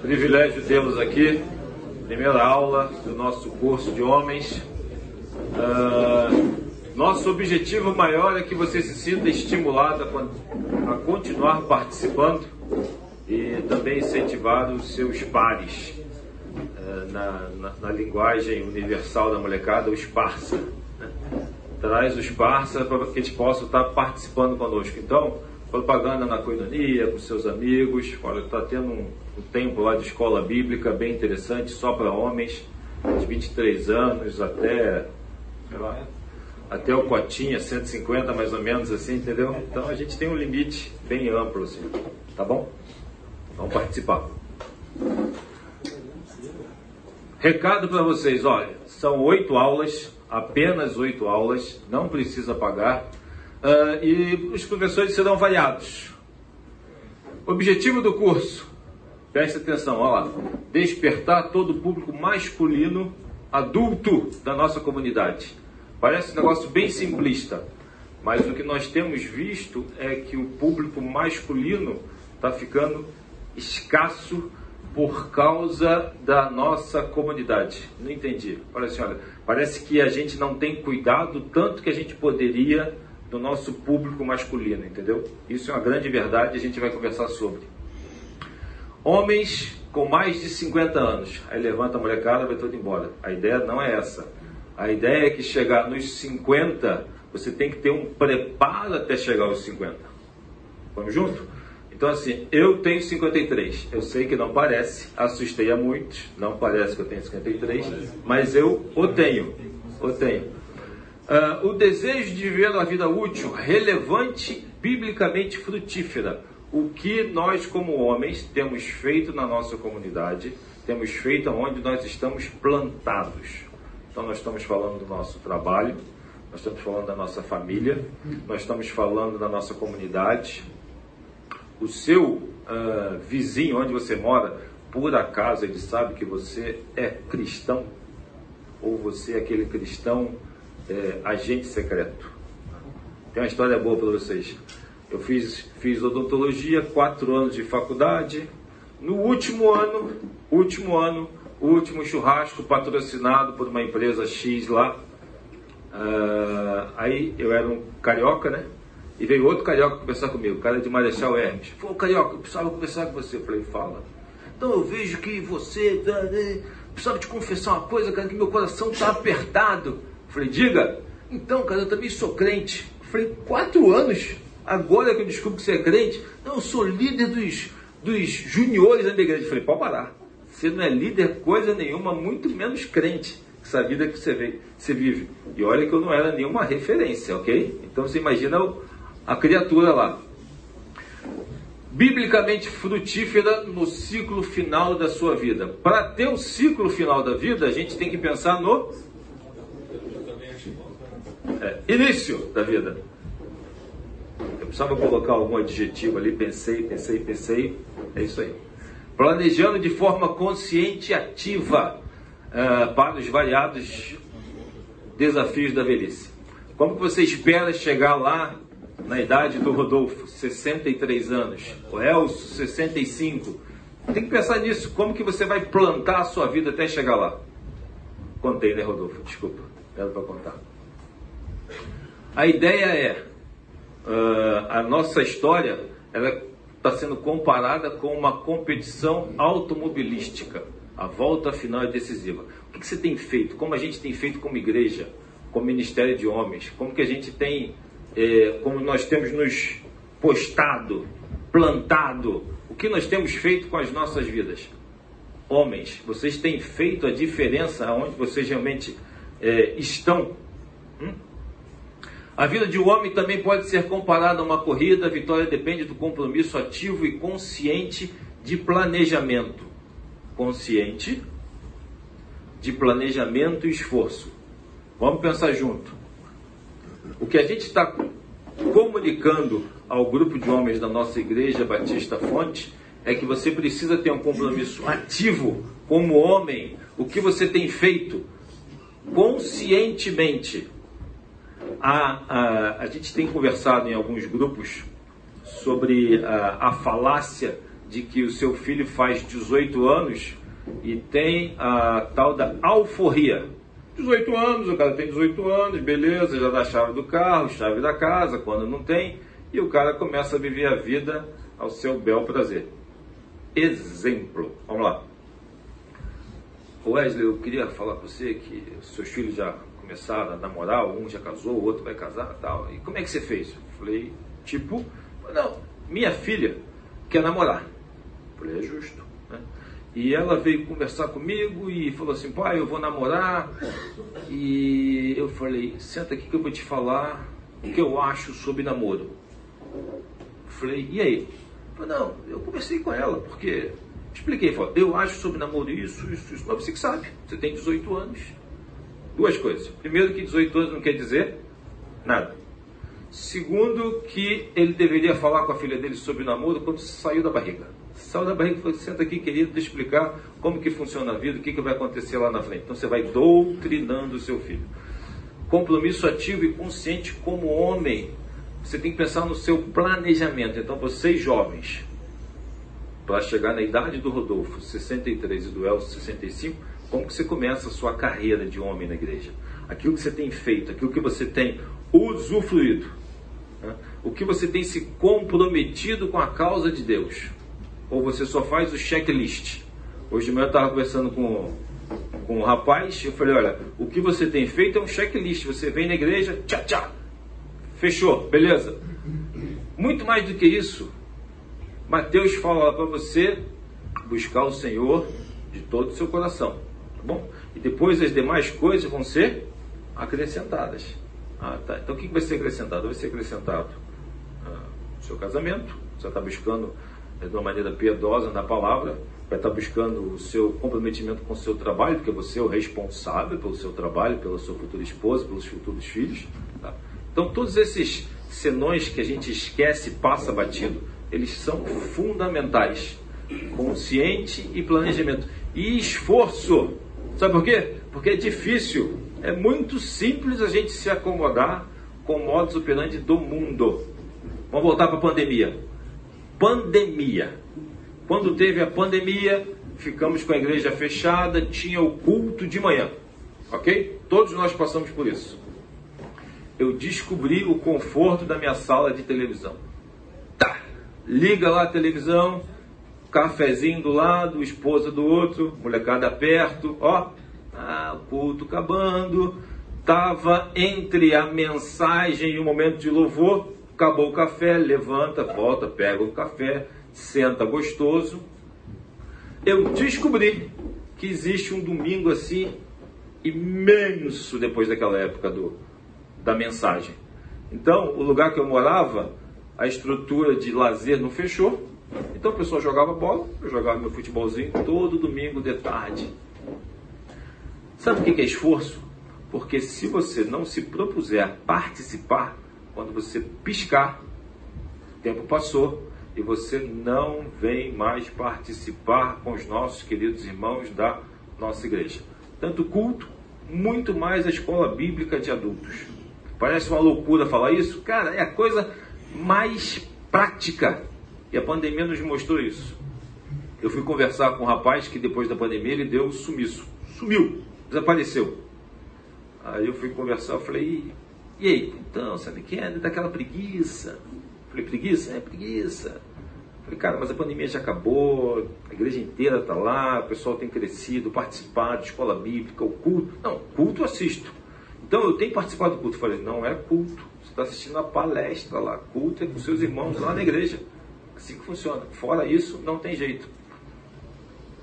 Privilégio tê-los aqui, primeira aula do nosso curso de homens. Uh, nosso objetivo maior é que você se sinta estimulado a, a continuar participando e também incentivar os seus pares uh, na, na, na, linguagem universal da molecada, os parça. Né? Traz os parça para que eles possam estar participando conosco. Então, propaganda na coinonia, com seus amigos. Olha, está tendo um, um, tempo lá de escola bíblica bem interessante, só para homens, de 23 anos até, lá, até o Cotinha, 150 mais ou menos assim, entendeu? Então a gente tem um limite bem amplo assim, tá bom? Vamos participar. Recado para vocês, olha, são oito aulas, apenas oito aulas, não precisa pagar uh, e os professores serão variados. Objetivo do curso, preste atenção, olha lá, despertar todo o público masculino adulto da nossa comunidade. Parece um negócio bem simplista, mas o que nós temos visto é que o público masculino está ficando escasso por causa da nossa comunidade. Não entendi. Olha, parece que a gente não tem cuidado tanto que a gente poderia do nosso público masculino, entendeu? Isso é uma grande verdade e a gente vai conversar sobre. Homens com mais de 50 anos, aí levanta a molecada, vai todo embora. A ideia não é essa. A ideia é que chegar nos 50, você tem que ter um preparo até chegar aos 50. Vamos junto? Então, assim, eu tenho 53. Eu sei que não parece, assustei a muitos, não parece que eu tenho 53, mas eu o tenho. O tenho. Uh, o desejo de viver uma vida útil, relevante, biblicamente frutífera. O que nós, como homens, temos feito na nossa comunidade, temos feito onde nós estamos plantados. Então, nós estamos falando do nosso trabalho, nós estamos falando da nossa família, nós estamos falando da nossa comunidade. O seu uh, vizinho, onde você mora, por acaso ele sabe que você é cristão? Ou você é aquele cristão é, agente secreto. Tem uma história boa para vocês. Eu fiz, fiz odontologia, quatro anos de faculdade. No último ano, último ano, último churrasco patrocinado por uma empresa X lá. Uh, aí eu era um carioca, né? E veio outro carioca conversar comigo, cara de Marechal Hermes. Falou, carioca, eu precisava conversar com você. Eu falei, fala. Então eu vejo que você. Tá, né, precisava te confessar uma coisa, cara, que meu coração está apertado. Falei, diga. Então, cara, eu também sou crente. Falei, quatro anos? Agora que eu descubro que você é crente? Não, eu sou líder dos, dos juniores da igreja. Falei, pode parar. Você não é líder coisa nenhuma, muito menos crente. Essa vida que você, vê, você vive. E olha que eu não era nenhuma referência, ok? Então você imagina a criatura lá. Biblicamente frutífera no ciclo final da sua vida. Para ter o ciclo final da vida, a gente tem que pensar no é, início da vida. Eu precisava colocar algum adjetivo ali, pensei, pensei, pensei. É isso aí. Planejando de forma consciente e ativa uh, para os variados desafios da velhice. Como que você espera chegar lá na idade do Rodolfo, 63 anos, o Elcio, 65? Tem que pensar nisso. Como que você vai plantar a sua vida até chegar lá? Contei, né, Rodolfo? Desculpa, era para contar. A ideia é, uh, a nossa história está sendo comparada com uma competição automobilística. A volta final é decisiva. O que, que, você tem feito? Como a gente tem feito como igreja, como ministério de homens? Como que a gente tem, eh, como nós temos nos postado, plantado? O que nós temos feito com as nossas vidas? Homens, vocês têm feito a diferença onde vocês realmente eh, estão? A vida de um homem também pode ser comparada a uma corrida. A vitória depende do compromisso ativo e consciente de planejamento. Consciente de planejamento e esforço. Vamos pensar junto. O que a gente está comunicando ao grupo de homens da nossa igreja Batista Fonte é que você precisa ter um compromisso ativo como homem. O que você tem feito conscientemente a, a, a gente tem conversado em alguns grupos sobre a, a falácia de que o seu filho faz 18 anos e tem a tal da alforria. 18 anos, o cara tem 18 anos, beleza, já dá chave do carro, chave da casa, quando não tem, e o cara começa a viver a vida ao seu bel prazer. Exemplo, vamos lá. Wesley, eu queria falar com você que seus filhos já começaram a namorar, um já casou, o outro vai casar tal. E como é que você fez? Eu falei, tipo, não, minha filha quer namorar. Eu falei, é justo. Né? E ela veio conversar comigo e falou assim, pai, eu vou namorar. E eu falei, senta aqui que eu vou te falar o que eu acho sobre namoro. Eu falei, e aí? Eu falei, não, eu conversei com ela, porque Expliquei, falei, eu acho sobre namoro isso, isso, isso, mas você que sabe, você tem 18 anos. Duas coisas. Primeiro, que 18 anos não quer dizer nada. Segundo, que ele deveria falar com a filha dele sobre namoro quando saiu da barriga. Saiu da barriga e falou, senta aqui, querido, te explicar como que funciona a vida, o que, que vai acontecer lá na frente. Então você vai doutrinando o seu filho. Compromisso ativo e consciente como homem. Você tem que pensar no seu planejamento. Então, vocês jovens, para chegar na idade do Rodolfo, 63, e do Elcio, 65, como que você começa a sua carreira de homem na igreja? Aquilo que você tem feito, aquilo que você tem usufruído, né? o que você tem se comprometido com a causa de Deus, ou você só faz o checklist. Hoje de manhã eu estava conversando com, com um rapaz, eu falei, olha, o que você tem feito é um checklist, você vem na igreja, tchá, tchá, fechou, beleza? Muito mais do que isso, Mateus fala para você buscar o Senhor de todo o seu coração, bom? E depois as demais coisas vão ser acrescentadas. Ah, tá. Então o que vai ser acrescentado? Vai ser acrescentado ah, o seu casamento, você está buscando é, de uma maneira piedosa na palavra, vai estar tá buscando o seu comprometimento com o seu trabalho, porque você é o responsável pelo seu trabalho, pela sua futura esposa, pelos futuros filhos. Tá? Então todos esses senões que a gente esquece, passa batido, eles são fundamentais. Consciente e planejamento. E esforço. Sabe por quê? Porque é difícil. É muito simples a gente se acomodar com o modus operandi do mundo. Vamos voltar para a pandemia. Pandemia. Quando teve a pandemia, ficamos com a igreja fechada, tinha o culto de manhã. Ok? Todos nós passamos por isso. Eu descobri o conforto da minha sala de televisão liga lá a televisão, cafezinho do lado, esposa do outro, molecada perto, ó, ah, o culto acabando, tava entre a mensagem e o momento de louvor, acabou o café, levanta, volta, pega o café, senta gostoso. Eu descobri que existe um domingo assim imenso depois daquela época do, da mensagem. Então, o lugar que eu morava, a estrutura de lazer não fechou. Então o pessoal jogava bola, eu jogava meu futebolzinho todo domingo de tarde. Sabe o que é esforço? Porque se você não se propuser a participar, quando você piscar, o tempo passou e você não vem mais participar com os nossos queridos irmãos da nossa igreja. Tanto culto, muito mais a escola bíblica de adultos. Parece uma loucura falar isso? Cara, é a coisa mais prática. E a pandemia nos mostrou isso. Eu fui conversar com um rapaz que depois da pandemia ele deu sumiço. Sumiu, desapareceu. Aí eu fui conversar, eu falei, e aí, então, sabe que é? Daquela preguiça. falei, preguiça? É preguiça. falei, cara, mas a pandemia já acabou, a igreja inteira está lá, o pessoal tem crescido, participado, escola bíblica, o culto. Não, culto assisto. Então eu tenho participado do culto. Eu falei, não é culto está assistindo a palestra lá, culto com seus irmãos lá na igreja. Assim que funciona. Fora isso, não tem jeito.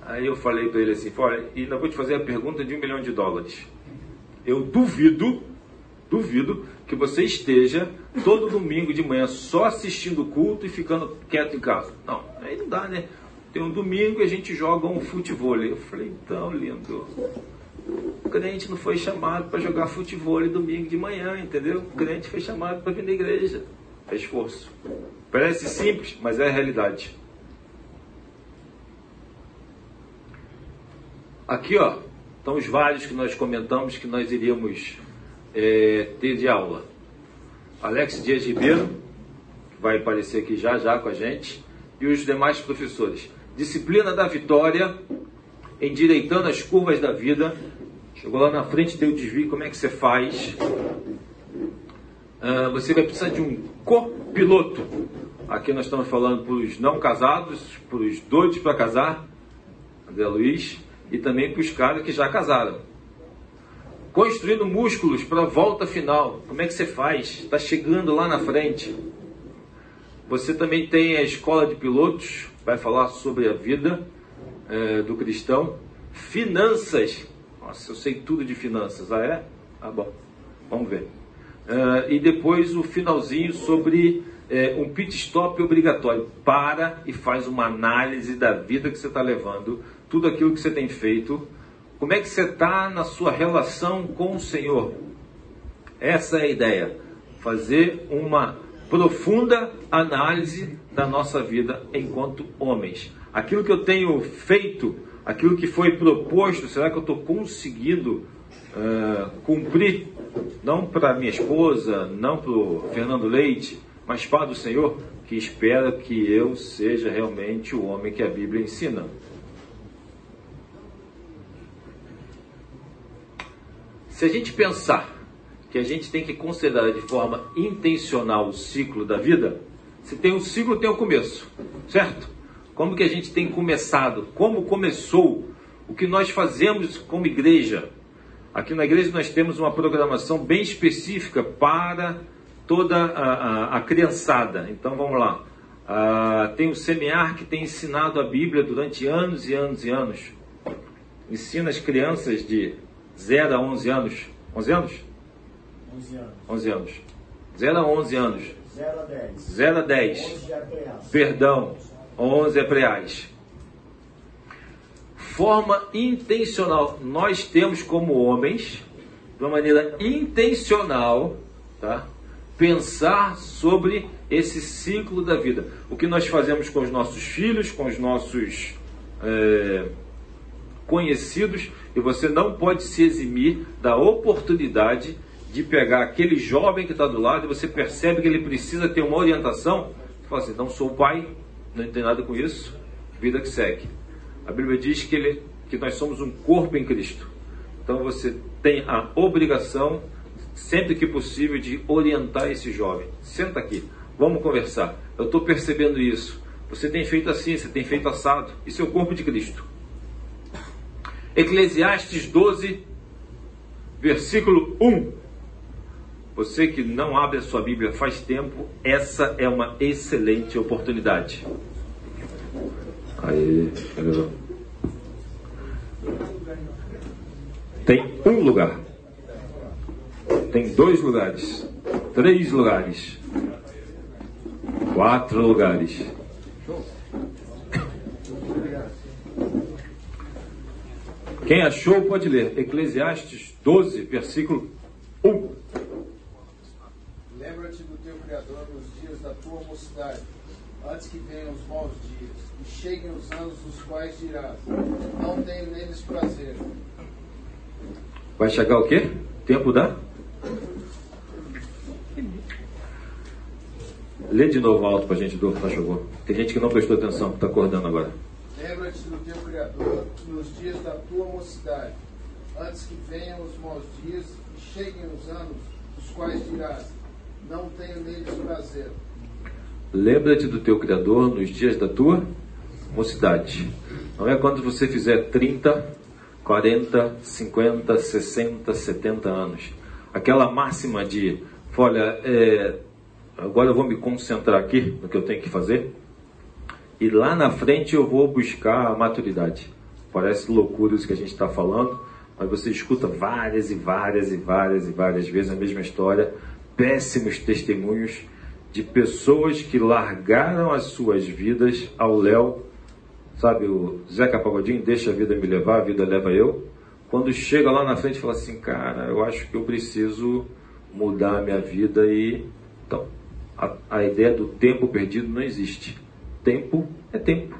Aí eu falei para ele assim, fora, e ainda vou te fazer a pergunta de um milhão de dólares. Eu duvido, duvido que você esteja todo domingo de manhã só assistindo o culto e ficando quieto em casa. Não, aí não dá, né? Tem um domingo e a gente joga um futebol. Eu falei, então, lindo. O crente não foi chamado para jogar futebol domingo de manhã, entendeu? O crente foi chamado para vir na igreja. É esforço. Parece simples, mas é a realidade. Aqui, ó, estão os vários que nós comentamos que nós iríamos é, ter de aula. Alex Dias Ribeiro, que vai aparecer aqui já já com a gente. e os demais professores. Disciplina da vitória, endireitando as curvas da vida. Chegou lá na frente, o desvio, como é que você faz? Uh, você vai precisar de um copiloto. Aqui nós estamos falando para os não casados, para os doidos para casar, André Luiz, e também para os caras que já casaram. Construindo músculos para a volta final. Como é que você faz? Está chegando lá na frente. Você também tem a escola de pilotos, vai falar sobre a vida é, do cristão. Finanças. Nossa, eu sei tudo de finanças. Ah, é? Ah, bom. Vamos ver. Uh, e depois o finalzinho sobre é, um pit stop obrigatório. Para e faz uma análise da vida que você está levando, tudo aquilo que você tem feito, como é que você está na sua relação com o Senhor. Essa é a ideia. Fazer uma profunda análise da nossa vida enquanto homens. Aquilo que eu tenho feito, aquilo que foi proposto, será que eu estou conseguindo uh, cumprir? Não para minha esposa, não para o Fernando Leite, mas para o Senhor, que espera que eu seja realmente o homem que a Bíblia ensina. Se a gente pensar que a gente tem que considerar de forma intencional o ciclo da vida, se tem um ciclo, tem um começo, certo? Como que a gente tem começado? Como começou? O que nós fazemos como igreja? Aqui na igreja nós temos uma programação bem específica para toda a, a, a criançada. Então vamos lá. Ah, tem o Semear que tem ensinado a Bíblia durante anos e anos e anos. Ensina as crianças de 0 a 11 anos. 11 anos? 11 anos. 11 anos. 0 a 11 anos. 0 a 10. 0 a 10. 11 é. Perdão. 11 é preais. Forma intencional. Nós temos como homens, de uma maneira intencional, tá? pensar sobre esse ciclo da vida. O que nós fazemos com os nossos filhos, com os nossos é, conhecidos, e você não pode se eximir da oportunidade de pegar aquele jovem que está do lado e você percebe que ele precisa ter uma orientação. Você fala assim: não sou pai, não tem nada com isso, vida que segue. A Bíblia diz que, ele, que nós somos um corpo em Cristo. Então você tem a obrigação, sempre que possível, de orientar esse jovem. Senta aqui, vamos conversar. Eu estou percebendo isso. Você tem feito assim, você tem feito assado. Isso é o corpo de Cristo. Eclesiastes 12, versículo 1. Você que não abre a sua Bíblia faz tempo, essa é uma excelente oportunidade. Aí, tem um lugar, tem dois lugares, três lugares, quatro lugares. Quem achou pode ler. Eclesiastes 12, versículo 1. Lembra-te do teu Criador nos dias da tua mocidade, antes que venham os maus dias, cheguem os anos dos quais dirás: Não tenho neles prazer. Vai chegar o quê? Tempo da? Lê de novo alto para a gente, Dor, chegou. Tem gente que não prestou atenção, está acordando agora. Lembra-te do teu Criador nos dias da tua mocidade, antes que venham os maus dias e cheguem os anos, dos quais dirás: Não tenho neles prazer. Lembra-te do teu Criador nos dias da tua mocidade. Não é quando você fizer 30, 40, 50, 60, 70 anos. Aquela máxima de, olha, é, agora eu vou me concentrar aqui no que eu tenho que fazer e lá na frente eu vou buscar a maturidade. Parece loucura isso que a gente está falando, mas você escuta várias e várias e várias e várias vezes a mesma história, péssimos testemunhos de pessoas que largaram as suas vidas ao léu. Sabe o Zeca Pagodinho, deixa a vida me levar, a vida leva eu. Quando chega lá na frente fala assim, cara, eu acho que eu preciso mudar a minha vida e... Então, a, a ideia do tempo perdido não existe Tempo é tempo.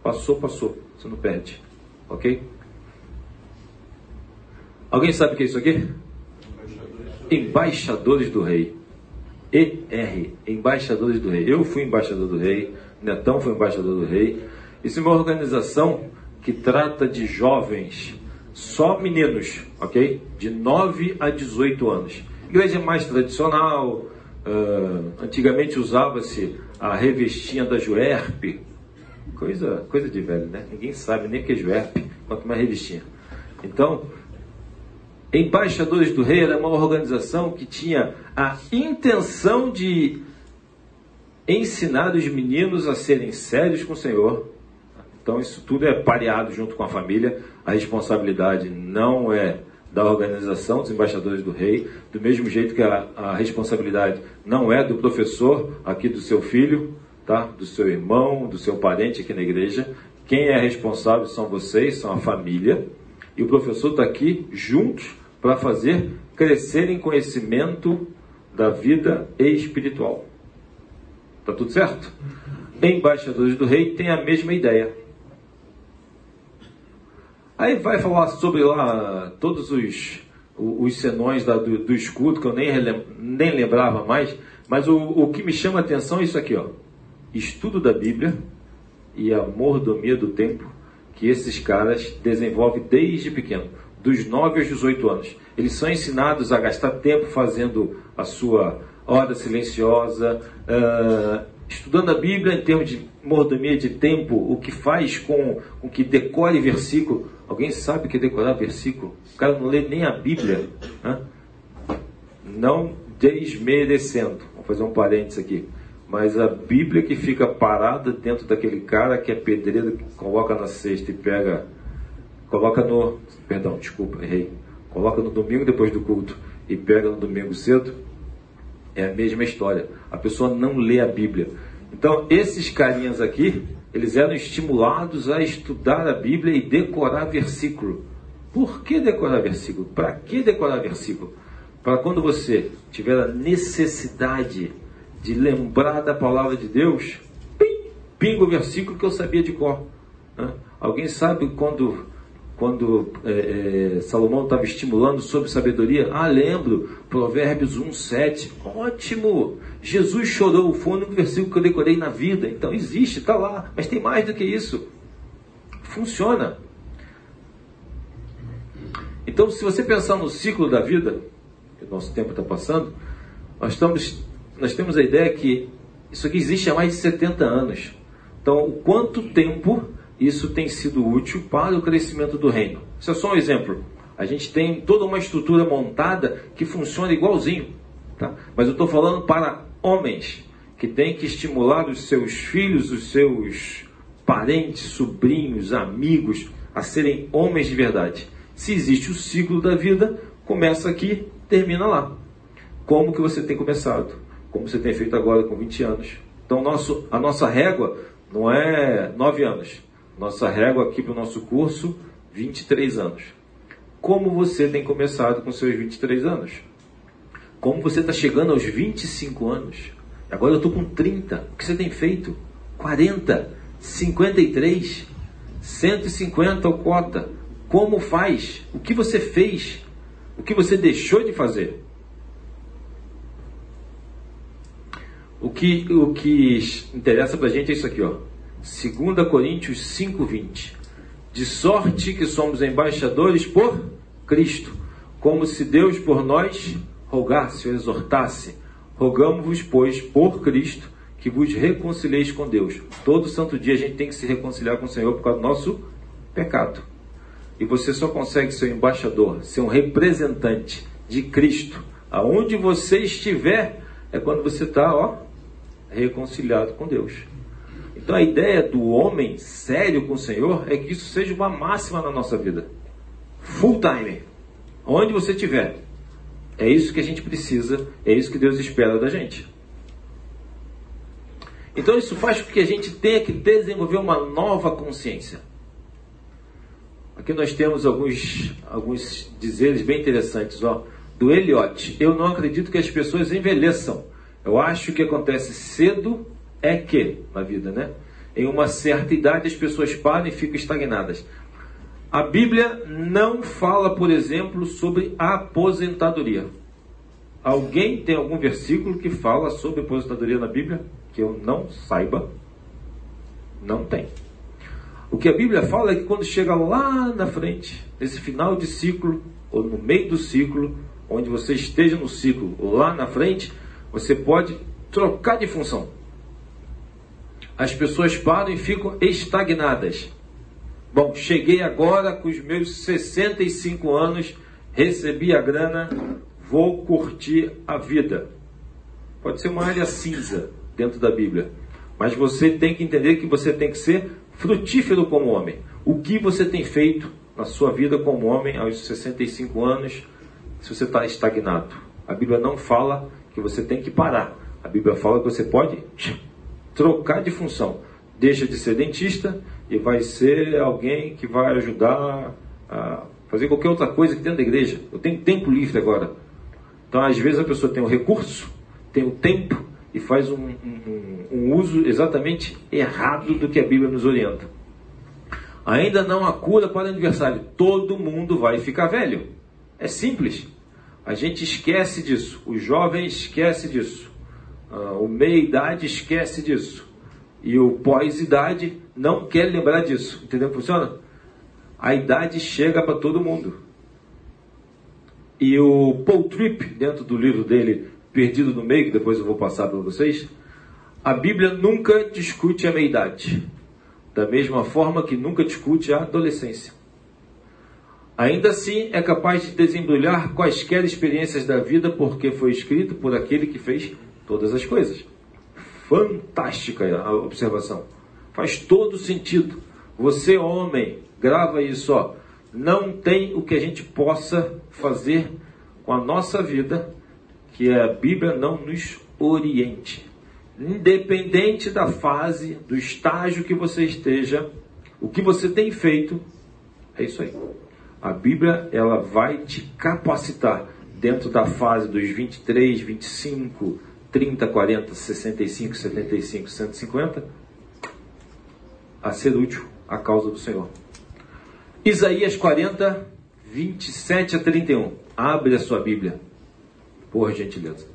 Passou, passou. Você não perde. Ok? Alguém sabe o que é isso aqui? Embaixadores do Rei. ER, Embaixadores do Rei. Eu fui embaixador do Rei Netão foi embaixador do rei. Isso é uma organização que trata de jovens, só meninos, ok? De 9 a 18 anos. Igreja mais tradicional, uh, antigamente usava-se a revestinha da Juerp, coisa, coisa de velho, né? Ninguém sabe nem o que é Juerp, quanto mais revistinha. Então, Embaixadores do Rei era uma organização que tinha a intenção de ensinar os meninos a serem sérios com o Senhor. Então, isso tudo é pareado junto com a família. A responsabilidade não é da organização dos embaixadores do rei, do mesmo jeito que a, a responsabilidade não é do professor aqui do seu filho, tá? do seu irmão, do seu parente aqui na igreja. Quem é responsável são vocês, são a família. E o professor está aqui juntos para fazer crescer em conhecimento da vida espiritual. Tá tudo certo? Embaixadores do rei têm a mesma ideia. Aí vai falar sobre lá todos os, os senões da, do, do, escudo, que eu nem, nem lembrava mais, mas o, o que me chama a atenção é isso aqui, ó. Estudo da Bíblia e a mordomia do tempo que esses caras desenvolvem desde pequeno, dos 9 aos 18 anos. Eles são ensinados a gastar tempo fazendo a sua hora silenciosa, uh, estudando a Bíblia em termos de mordomia de tempo, o que faz com, com que decore versículo. Alguém sabe o que é decorar versículo? O cara não lê nem a Bíblia. Né? Não desmerecendo. Vou fazer um parênteses aqui. Mas a Bíblia que fica parada dentro daquele cara que é pedreiro, que coloca na cesta e pega. Coloca no. Perdão, desculpa, errei. Coloca no domingo depois do culto e pega no domingo cedo. É a mesma história. A pessoa não lê a Bíblia. Então, esses carinhas aqui, eles eram estimulados a estudar a Bíblia e decorar versículo. Por que decorar versículo? Para que decorar versículo? Para quando você tiver a necessidade de lembrar da palavra de Deus, pim, pinga o versículo que eu sabia de cor. Né? Alguém sabe quando, quando é, é, Salomão estava estimulando sobre sabedoria? Ah, lembro, Provérbios 1, 7. Ótimo! Jesus chorou, foi o único versículo que eu decorei na vida. Então existe, está lá, mas tem mais do que isso. Funciona. Então, se você pensar no ciclo da vida, que o nosso tempo está passando, nós estamos nós temos a ideia que isso aqui existe há mais de 70 anos. Então, o quanto tempo isso tem sido útil para o crescimento do reino? Isso é só um exemplo. A gente tem toda uma estrutura montada que funciona igualzinho. Tá? Mas eu estou falando para homens que têm que estimular os seus filhos, os seus parentes, sobrinhos, amigos a serem homens de verdade. Se existe o ciclo da vida, começa aqui, termina lá. Como que você tem começado? como você tem feito agora com 20 anos. Então, nosso, a nossa régua não é 9 anos. Nossa régua aqui para o nosso curso, 23 anos. Como você tem começado com seus 23 anos? Como você está chegando aos 25 anos? Agora eu estou com 30. O que você tem feito? 40, 53, 150 ou cota. Como faz? O que você fez? O que você deixou de fazer? O que, o que interessa para a gente é isso aqui, ó. 2 Coríntios 5,20. De sorte que somos embaixadores por Cristo, como se Deus por nós rogasse ou exortasse. Rogamos-vos, pois, por Cristo, que vos reconcilieis com Deus. Todo santo dia a gente tem que se reconciliar com o Senhor por causa do nosso pecado. E você só consegue ser um embaixador, ser um representante de Cristo, aonde você estiver, é quando você está, ó, reconciliado com Deus. Então a ideia do homem sério com o Senhor é que isso seja uma máxima na nossa vida. Full time. Onde você estiver. É isso que a gente precisa, é isso que Deus espera da gente. Então isso faz com que a gente tenha que desenvolver uma nova consciência. Aqui nós temos alguns, alguns dizeres bem interessantes, ó, do Eliot. Eu não acredito que as pessoas envelheçam eu acho que acontece cedo é que, na vida, né? Em uma certa idade as pessoas param e ficam estagnadas. A Bíblia não fala, por exemplo, sobre aposentadoria. Alguém tem algum versículo que fala sobre aposentadoria na Bíblia? Que eu não saiba. Não tem. O que a Bíblia fala é que quando chega lá na frente, nesse final de ciclo, ou no meio do ciclo, onde você esteja no ciclo, ou lá na frente, você pode trocar de função. As pessoas param e ficam estagnadas. Bom, cheguei agora com os meus 65 anos, recebi a grana, vou curtir a vida. Pode ser uma área cinza dentro da Bíblia, mas você tem que entender que você tem que ser frutífero como homem. O que você tem feito na sua vida como homem aos 65 anos, se você está estagnado? A Bíblia não fala que você tem que parar. A Bíblia fala que você pode trocar de função. Deixa de ser dentista e vai ser alguém que vai ajudar a fazer qualquer outra coisa que dentro da igreja. Eu tenho tempo livre agora. Então, às vezes, a pessoa tem o recurso, tem o tempo e faz um, um, um uso exatamente errado do que a Bíblia nos orienta. Ainda não há cura para o aniversário. Todo mundo vai ficar velho. É simples. A gente esquece disso. O jovem esquece disso. Uh, o meia-idade esquece disso. E o pós-idade não quer lembrar disso. Entendeu como funciona? A idade chega para todo mundo. E o Paul Tripp, dentro do livro dele, Perdido no Meio, que depois eu vou passar para vocês, a Bíblia nunca discute a meia-idade, da mesma forma que nunca discute a adolescência. Ainda assim, é capaz de desembrulhar quaisquer experiências da vida, porque foi escrito por aquele que fez todas as coisas. Fantástica a observação. Faz todo sentido. Você, homem, grava isso, ó. Não tem o que a gente possa fazer com a nossa vida que a Bíblia não nos oriente. Independente da fase, do estágio que você esteja, o que você tem feito, é isso aí. A Bíblia ela vai te capacitar dentro da fase dos 23, 25, 30, 40, 65, 75, 150 a ser útil à causa do Senhor. Isaías 40, 27 a 31. Abre a sua Bíblia. Por gentileza.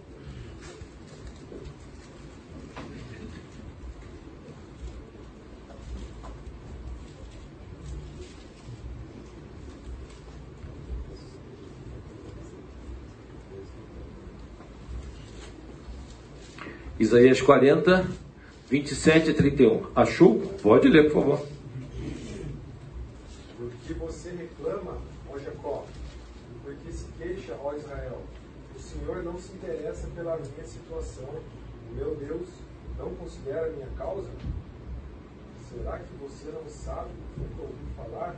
Isaías 40, 27 a 31. Achou? Pode ler, por favor. Porque você reclama, ó Jacó, porque se queixa, ó Israel. O Senhor não se interessa pela minha situação. O meu Deus não considera a minha causa? Será que você não sabe o que ouviu falar?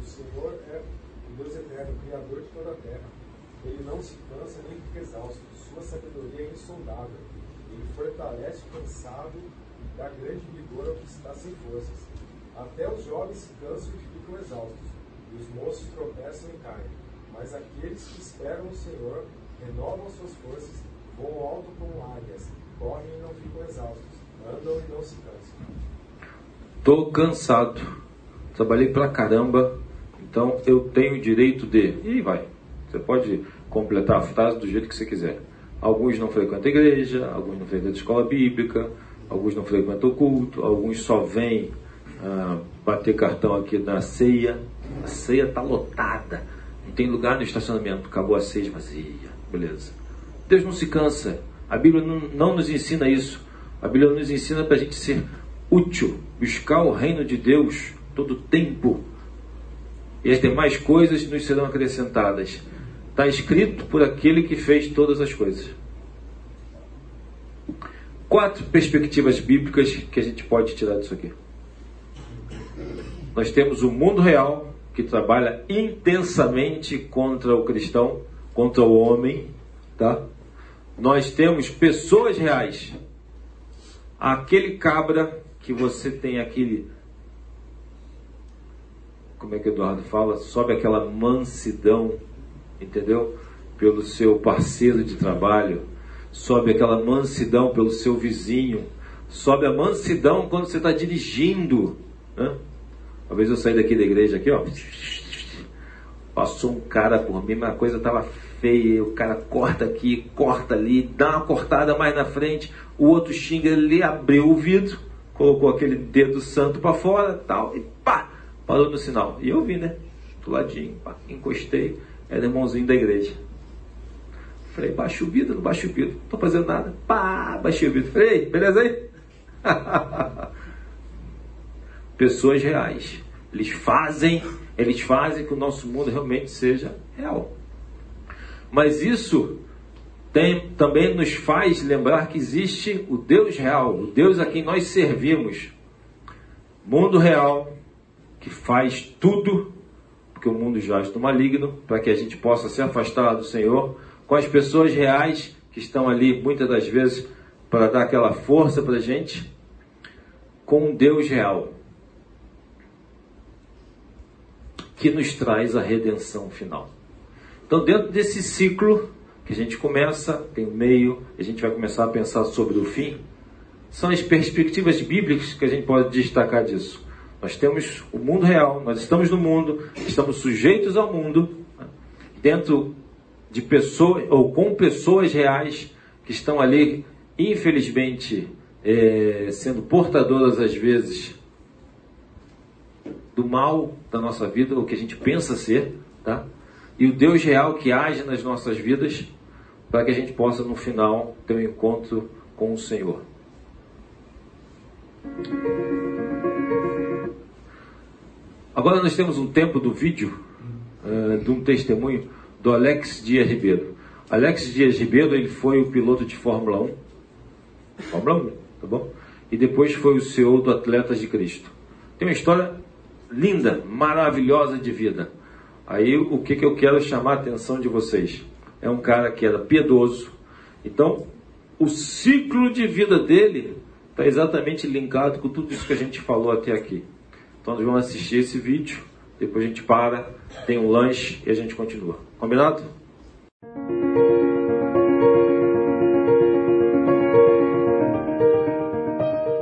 O Senhor é o Deus eterno, Criador de toda a terra. Ele não se cansa nem fica exausto. Sua sabedoria é insondável. Ele fortalece o cansado e dá grande vigor ao que está sem forças. Até os jovens se cansam e ficam exaustos, e os moços tropeçam e caem. Mas aqueles que esperam o Senhor renovam suas forças, voam alto como águias, correm e não ficam exaustos, andam e não se cansam. Tô cansado, trabalhei pra caramba, então eu tenho direito de. E vai. Você pode completar a frase do jeito que você quiser. Alguns não frequentam a igreja, alguns não frequentam a escola bíblica, alguns não frequentam o culto, alguns só vêm ah, bater cartão aqui na ceia. A ceia está lotada, não tem lugar no estacionamento, acabou a ceia vazia, beleza. Deus não se cansa, a Bíblia não, não nos ensina isso. A Bíblia nos ensina para a gente ser útil, buscar o reino de Deus todo tempo. E as demais coisas nos serão acrescentadas. Está escrito por aquele que fez todas as coisas. Quatro perspectivas bíblicas que a gente pode tirar disso aqui. Nós temos o mundo real, que trabalha intensamente contra o cristão, contra o homem, tá? Nós temos pessoas reais. Aquele cabra que você tem aquele como é que Eduardo fala? Sobe aquela mansidão entendeu? Pelo seu parceiro de trabalho, sobe aquela mansidão pelo seu vizinho, sobe a mansidão quando você está dirigindo. Né? Uma vez eu saí daqui da igreja aqui, ó. Passou um cara por mim, mas a coisa estava feia. O cara corta aqui, corta ali, dá uma cortada mais na frente. O outro xinga, ele abriu o vidro. colocou aquele dedo santo para fora tal, e pá, parou no sinal. E eu vi, né? Do ladinho, pá, encostei, era irmãozinho da igreja. Falei, baixa o vidro, não baixa o vidro. Não tô fazendo nada. Pá, baixei o vidro. Falei, beleza aí? Pessoas reais. Eles fazem, eles fazem que o nosso mundo realmente seja real. Mas isso tem, também nos faz lembrar que existe o Deus real, o Deus a quem nós servimos. Mundo real, que faz tudo, porque o mundo já está maligno, para que a gente possa se afastar do Senhor, com as pessoas reais que estão ali muitas das vezes para dar aquela força para a gente, com um Deus real, que nos traz a redenção final. Então, dentro desse ciclo que a gente começa, tem o meio, a gente vai começar a pensar sobre o fim, são as perspectivas bíblicas que a gente pode destacar disso. Nós temos o mundo real, nós estamos no mundo, estamos sujeitos ao mundo, dentro de pessoas ou com pessoas reais que estão ali, infelizmente, é, sendo portadoras às vezes do mal da nossa vida, o que a gente pensa ser, tá? E o Deus real que age nas nossas vidas para que a gente possa no final ter um encontro com o Senhor. Agora nós temos um tempo do vídeo uh, de um testemunho do Alex Dias Ribeiro. Alex Dias Ribeiro ele foi o piloto de Fórmula 1, Fórmula 1, tá bom? E depois foi o CEO do Atletas de Cristo. Tem uma história linda, maravilhosa de vida. Aí o que, que eu quero chamar a atenção de vocês? É um cara que era piedoso. Então, o ciclo de vida dele está exatamente linkado com tudo isso que a gente falou até aqui. Então, vamos assistir esse vídeo, depois a gente para, tem um lanche e a gente continua. Combinado?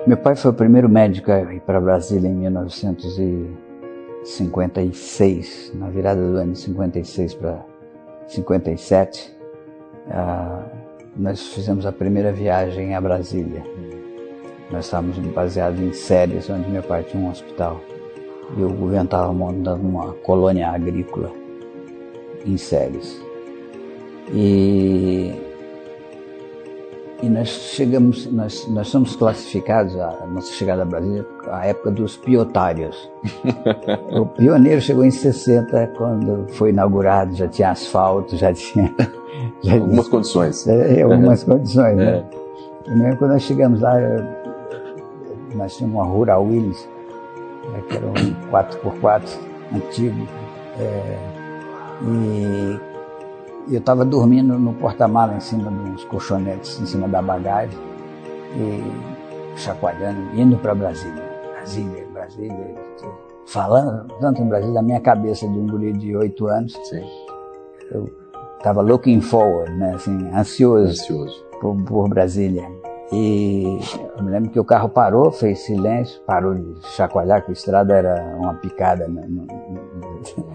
Meu pai foi o primeiro médico a ir para Brasília em 1956, na virada do ano de 56 para 57. Ah, nós fizemos a primeira viagem a Brasília. Nós estávamos baseados em Séries, onde meu pai tinha um hospital. E o governo estava montando uma colônia agrícola em Séries. E e nós chegamos, nós, nós somos classificados, a nossa chegada a Brasília, a época dos piotários. o pioneiro chegou em 60, quando foi inaugurado, já tinha asfalto, já tinha. Já algumas condições. É, algumas condições, né? É. E mesmo quando nós chegamos lá, nós tínhamos uma Rural Willis, né, que era um 4x4 antigo. É, e eu estava dormindo no porta-mala em cima uns colchonetes, em cima da bagagem, e chacoalhando, indo para Brasília. Brasília, Brasília. Falando tanto em Brasília, na minha cabeça de um guri de oito anos, Sim. eu estava looking forward, né, assim, ansioso, ansioso. Por, por Brasília. E eu me lembro que o carro parou, fez silêncio, parou de chacoalhar, que a estrada era uma picada. Né,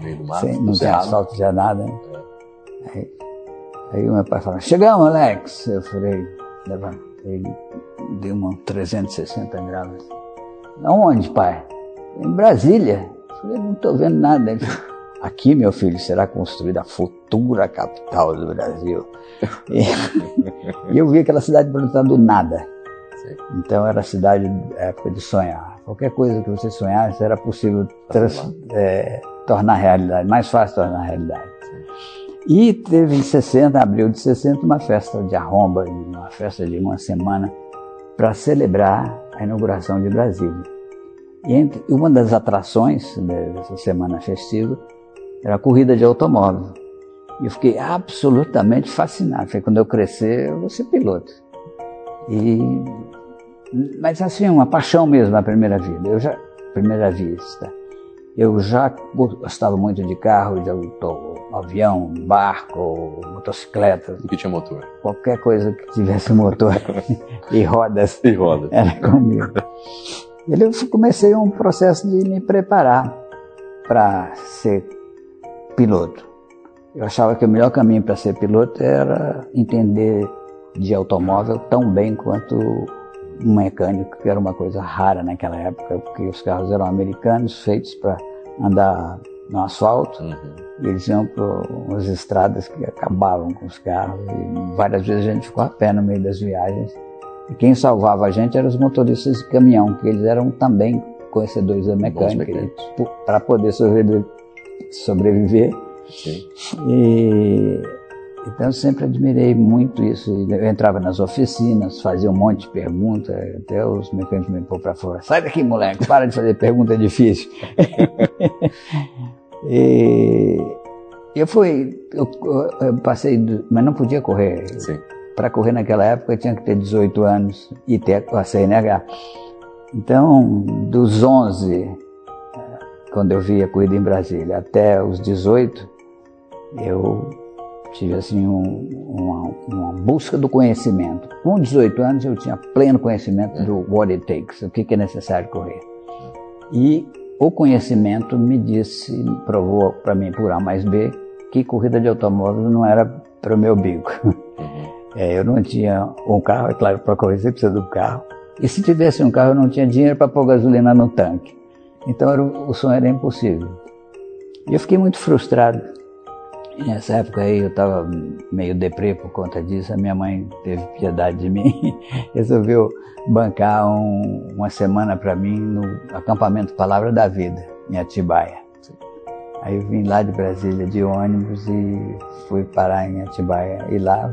meio do mato, sem, não tinha asfalto, já nada. Né? Aí, aí o meu pai falou, chegamos, Alex. Eu falei, levantei, ele deu uma 360 graus. Aonde, pai? Em Brasília. Eu falei, não estou vendo nada. Aqui, meu filho, será construída a futura capital do Brasil. E, e eu vi aquela cidade brotando do nada. Então era a cidade época de sonhar. Qualquer coisa que você sonhasse era possível trans, é, tornar realidade, mais fácil tornar realidade. E teve em 60, abril de 60, uma festa de arromba, uma festa de uma semana, para celebrar a inauguração de Brasília. E entre, uma das atrações dessa semana festiva era a corrida de automóvel. E eu fiquei absolutamente fascinado. Falei, quando eu crescer, eu vou ser piloto. E, mas assim, uma paixão mesmo na primeira vida. Eu já, primeira vista. Eu já gostava muito de carro, de auto, avião, barco, motocicleta. O que tinha motor? Qualquer coisa que tivesse motor e rodas. E rodas. Era comigo. E eu comecei um processo de me preparar para ser piloto. Eu achava que o melhor caminho para ser piloto era entender de automóvel tão bem quanto um mecânico, que era uma coisa rara naquela época, porque os carros eram americanos, feitos para andar no asfalto, uhum. e eles iam para umas estradas que acabavam com os carros, e várias vezes a gente ficou a pé no meio das viagens. E quem salvava a gente eram os motoristas de caminhão, que eles eram também conhecedores da mecânica, para poder sobreviver. Sobreviver. E então eu sempre admirei muito isso. Eu entrava nas oficinas, fazia um monte de perguntas, até os mecânicos me pôr para fora. Sai daqui, moleque, para de fazer pergunta difícil. e eu fui, eu, eu passei, mas não podia correr. Para correr naquela época eu tinha que ter 18 anos e ter a CNH. Então, dos 11, quando eu vi a corrida em Brasília, até os 18, eu tive assim um, uma, uma, busca do conhecimento. Com 18 anos eu tinha pleno conhecimento do what it takes, o que, é necessário correr. E o conhecimento me disse, provou para mim por A mais B, que corrida de automóvel não era para o meu bico. É, eu não tinha um carro, é claro, para correr você precisa do carro. E se tivesse um carro eu não tinha dinheiro para pôr gasolina no tanque. Então era, o sonho era impossível. E eu fiquei muito frustrado Nessa época aí eu estava meio deprê por conta disso, a minha mãe teve piedade de mim, resolveu bancar um, uma semana para mim no acampamento Palavra da Vida, em Atibaia. Aí eu vim lá de Brasília de ônibus e fui parar em Atibaia. E lá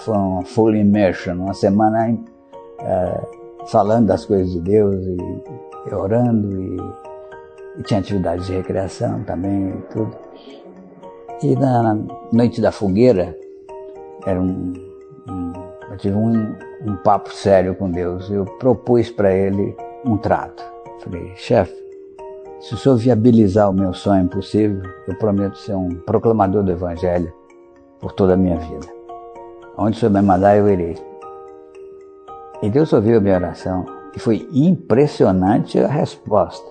foi uma full immersion, uma semana uh, falando das coisas de Deus e, orando e, e tinha atividades de recreação também e tudo. E na noite da fogueira, era um, um eu tive um, um papo sério com Deus. Eu propus para ele um trato. Falei, chefe, se o senhor viabilizar o meu sonho impossível, eu prometo ser um proclamador do Evangelho por toda a minha vida. Onde o senhor me mandar, eu irei. E Deus ouviu a minha oração e foi impressionante a resposta.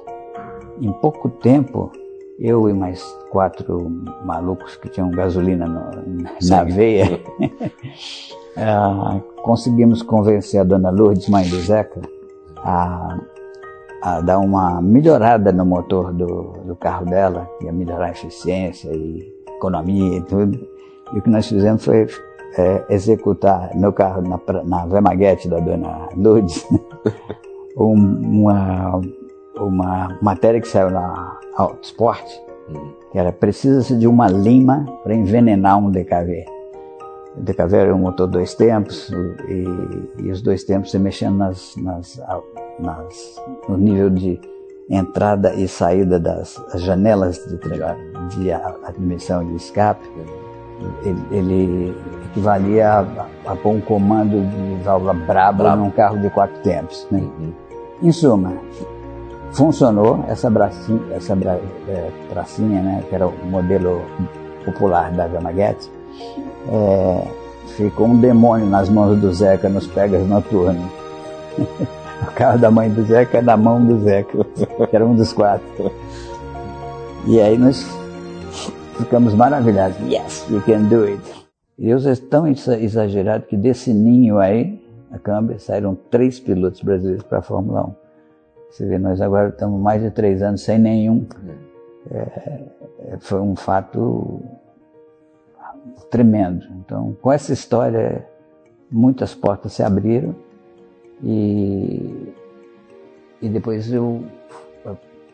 Em pouco tempo, eu e mais quatro malucos que tinham gasolina no, na veia, uh, conseguimos convencer a dona Lourdes, mãe do Zeca, a, a dar uma melhorada no motor do, do carro dela, ia melhorar a eficiência e economia e tudo. E o que nós fizemos foi é, executar no carro, na, na Vemaguete da dona Lourdes, um, uma uma matéria que saiu na Autosport, hum. que era precisa-se de uma lima para envenenar um DKV. O DKV era um motor dois tempos e, e os dois tempos se mexendo nas, nas, nas, no nível de entrada e saída das janelas de, de admissão e escape, ele, ele equivalia a, a, pôr um comando de válvula braba num carro de quatro tempos. Né? Uhum. Em suma, funcionou essa bracinha, essa bra, é, tracinha, né, que era o modelo popular da Gamaguete, é, ficou um demônio nas mãos do Zeca nos pegas noturnos. o carro da mãe do Zeca é na mão do Zeca, que era um dos quatro. E aí nós ficamos maravilhados. Yes, you can do it. Deus é tão exagerado que desse ninho aí, a câmbio, saíram três pilotos brasileiros para a Fórmula 1. Você vê, nós agora estamos mais de três anos sem nenhum. É, é, foi um fato tremendo. Então, com essa história, muitas portas se abriram e, e depois eu,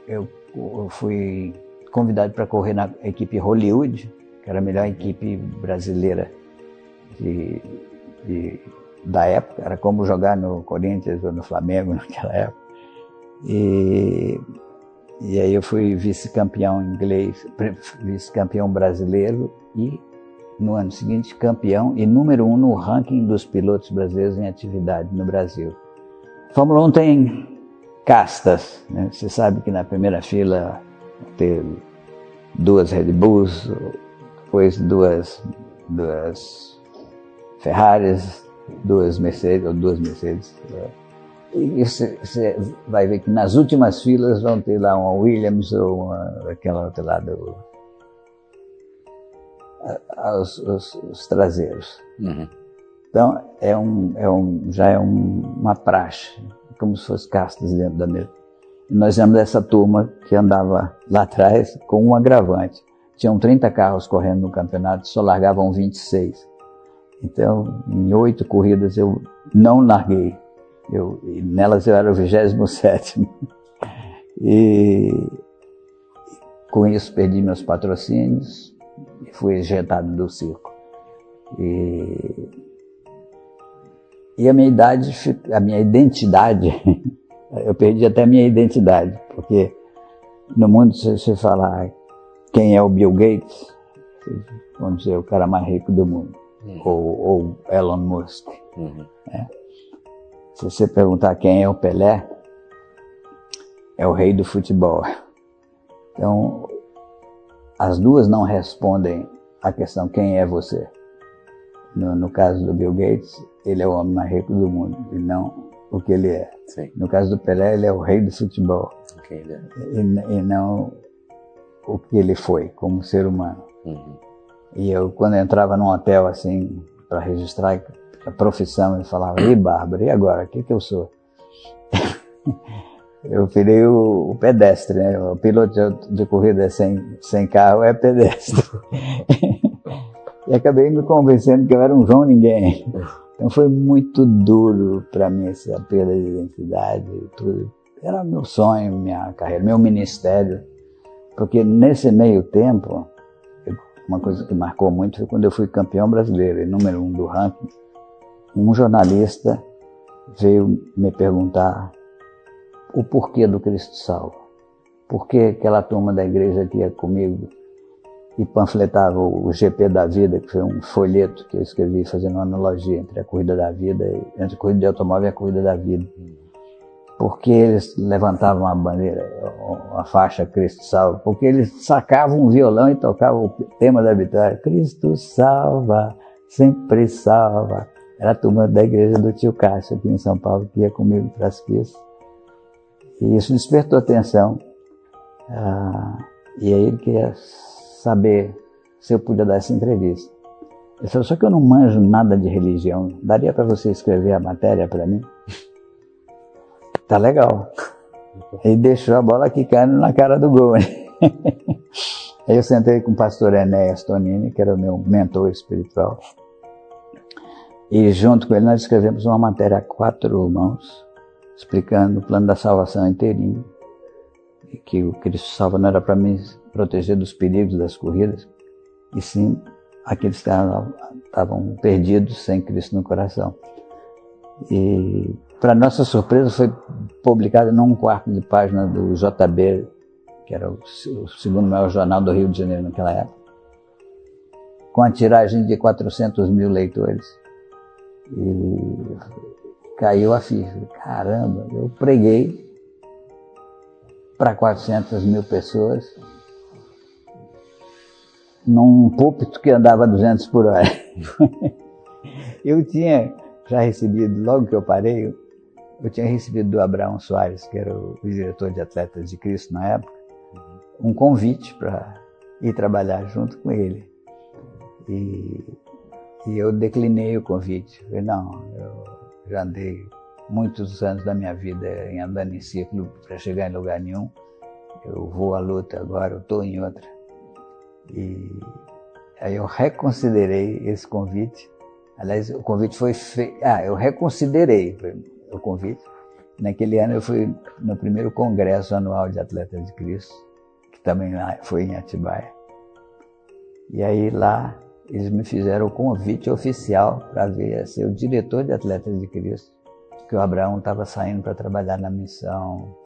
eu, eu fui convidado para correr na equipe Hollywood, que era a melhor equipe brasileira de, de, da época. Era como jogar no Corinthians ou no Flamengo naquela época. E, e aí eu fui vice-campeão inglês, vice-campeão brasileiro e no ano seguinte campeão e número um no ranking dos pilotos brasileiros em atividade no Brasil. Fórmula 1 tem castas, né? você sabe que na primeira fila tem duas Red Bulls, depois duas, duas Ferraris, duas Mercedes, ou duas Mercedes, e você vai ver que nas últimas filas vão ter lá uma Williams ou uma, aquela outra lá do. os, os, os traseiros. Uhum. Então, é um, é um, já é um, uma praxe, como se fosse castas dentro da mesa. Nós éramos essa turma que andava lá atrás com um agravante. Tinham 30 carros correndo no campeonato, só largavam 26. Então, em oito corridas eu não larguei. Eu, nelas eu era o 27. E com isso perdi meus patrocínios e fui ejetado do circo. E, e a minha idade, a minha identidade, eu perdi até a minha identidade, porque no mundo se você falar quem é o Bill Gates, vamos dizer, o cara mais rico do mundo, uhum. ou, ou, Elon Musk. Uhum. Né? Se você perguntar quem é o Pelé, é o rei do futebol. Então, as duas não respondem à questão quem é você. No, no, caso do Bill Gates, ele é o homem mais rico do mundo e não o que ele é. Sim. No caso do Pelé, ele é o rei do futebol okay, é. e, e, não o que ele foi como ser humano. Uhum. E eu, quando eu entrava num hotel assim, para registrar a profissão, eu falava: e Bárbara, e agora? O que, que eu sou? eu virei o, o, pedestre, né? O piloto de, de, corrida sem, sem carro é pedestre. e acabei me convencendo que eu era um João Ninguém. Então foi muito duro para mim essa perda de identidade, tudo. Era meu sonho, minha carreira, meu ministério. Porque nesse meio tempo, uma coisa que marcou muito foi quando eu fui campeão brasileiro, número um do ranking. Um jornalista veio me perguntar o porquê do Cristo Salvo. Por que aquela turma da igreja que ia comigo e panfletava o GP da Vida, que foi um folheto que eu escrevi fazendo uma analogia entre a corrida da vida, entre a corrida de automóvel e a corrida da vida porque eles levantavam a bandeira, a faixa Cristo salva, porque eles sacavam um violão e tocavam o tema da vitória, Cristo salva, sempre salva. Era a turma da igreja do tio Cássio aqui em São Paulo que ia comigo para as pistas. E isso despertou atenção. Ah, e aí ele queria saber se eu podia dar essa entrevista. Ele falou, só que eu não manjo nada de religião, daria para você escrever a matéria para mim? tá legal. E deixou a bola quicando na cara do gol. Aí eu sentei com o pastor Enéas Tonini, que era o meu mentor espiritual. E junto com ele nós escrevemos uma matéria a quatro mãos, explicando o plano da salvação inteirinho. Que o Cristo salva não era para me proteger dos perigos das corridas, e sim aqueles que estavam perdidos sem Cristo no coração. E para nossa surpresa, foi publicado num quarto de página do JB, que era o, o segundo maior jornal do Rio de Janeiro naquela época, com a tiragem de 400 mil leitores. E caiu a ficha. Caramba, eu preguei para 400 mil pessoas num púlpito que andava a 200 por hora. eu tinha já recebido, logo que eu parei, eu tinha recebido do Abraão Soares, que era o diretor de Atletas de Cristo na época, um convite para ir trabalhar junto com ele. E, e eu declinei o convite. Falei, não, eu já andei muitos anos da minha vida em andando em círculo para chegar em lugar nenhum. Eu vou à luta agora, eu estou em outra. E aí eu reconsiderei esse convite. Aliás, o convite foi feito. Ah, eu reconsiderei o convite. Naquele ano eu fui no primeiro congresso anual de Atletas de Cristo, que também foi em Atibaia. E aí lá eles me fizeram o convite oficial para ver ser o diretor de Atletas de Cristo, que o Abraão estava saindo para trabalhar na missão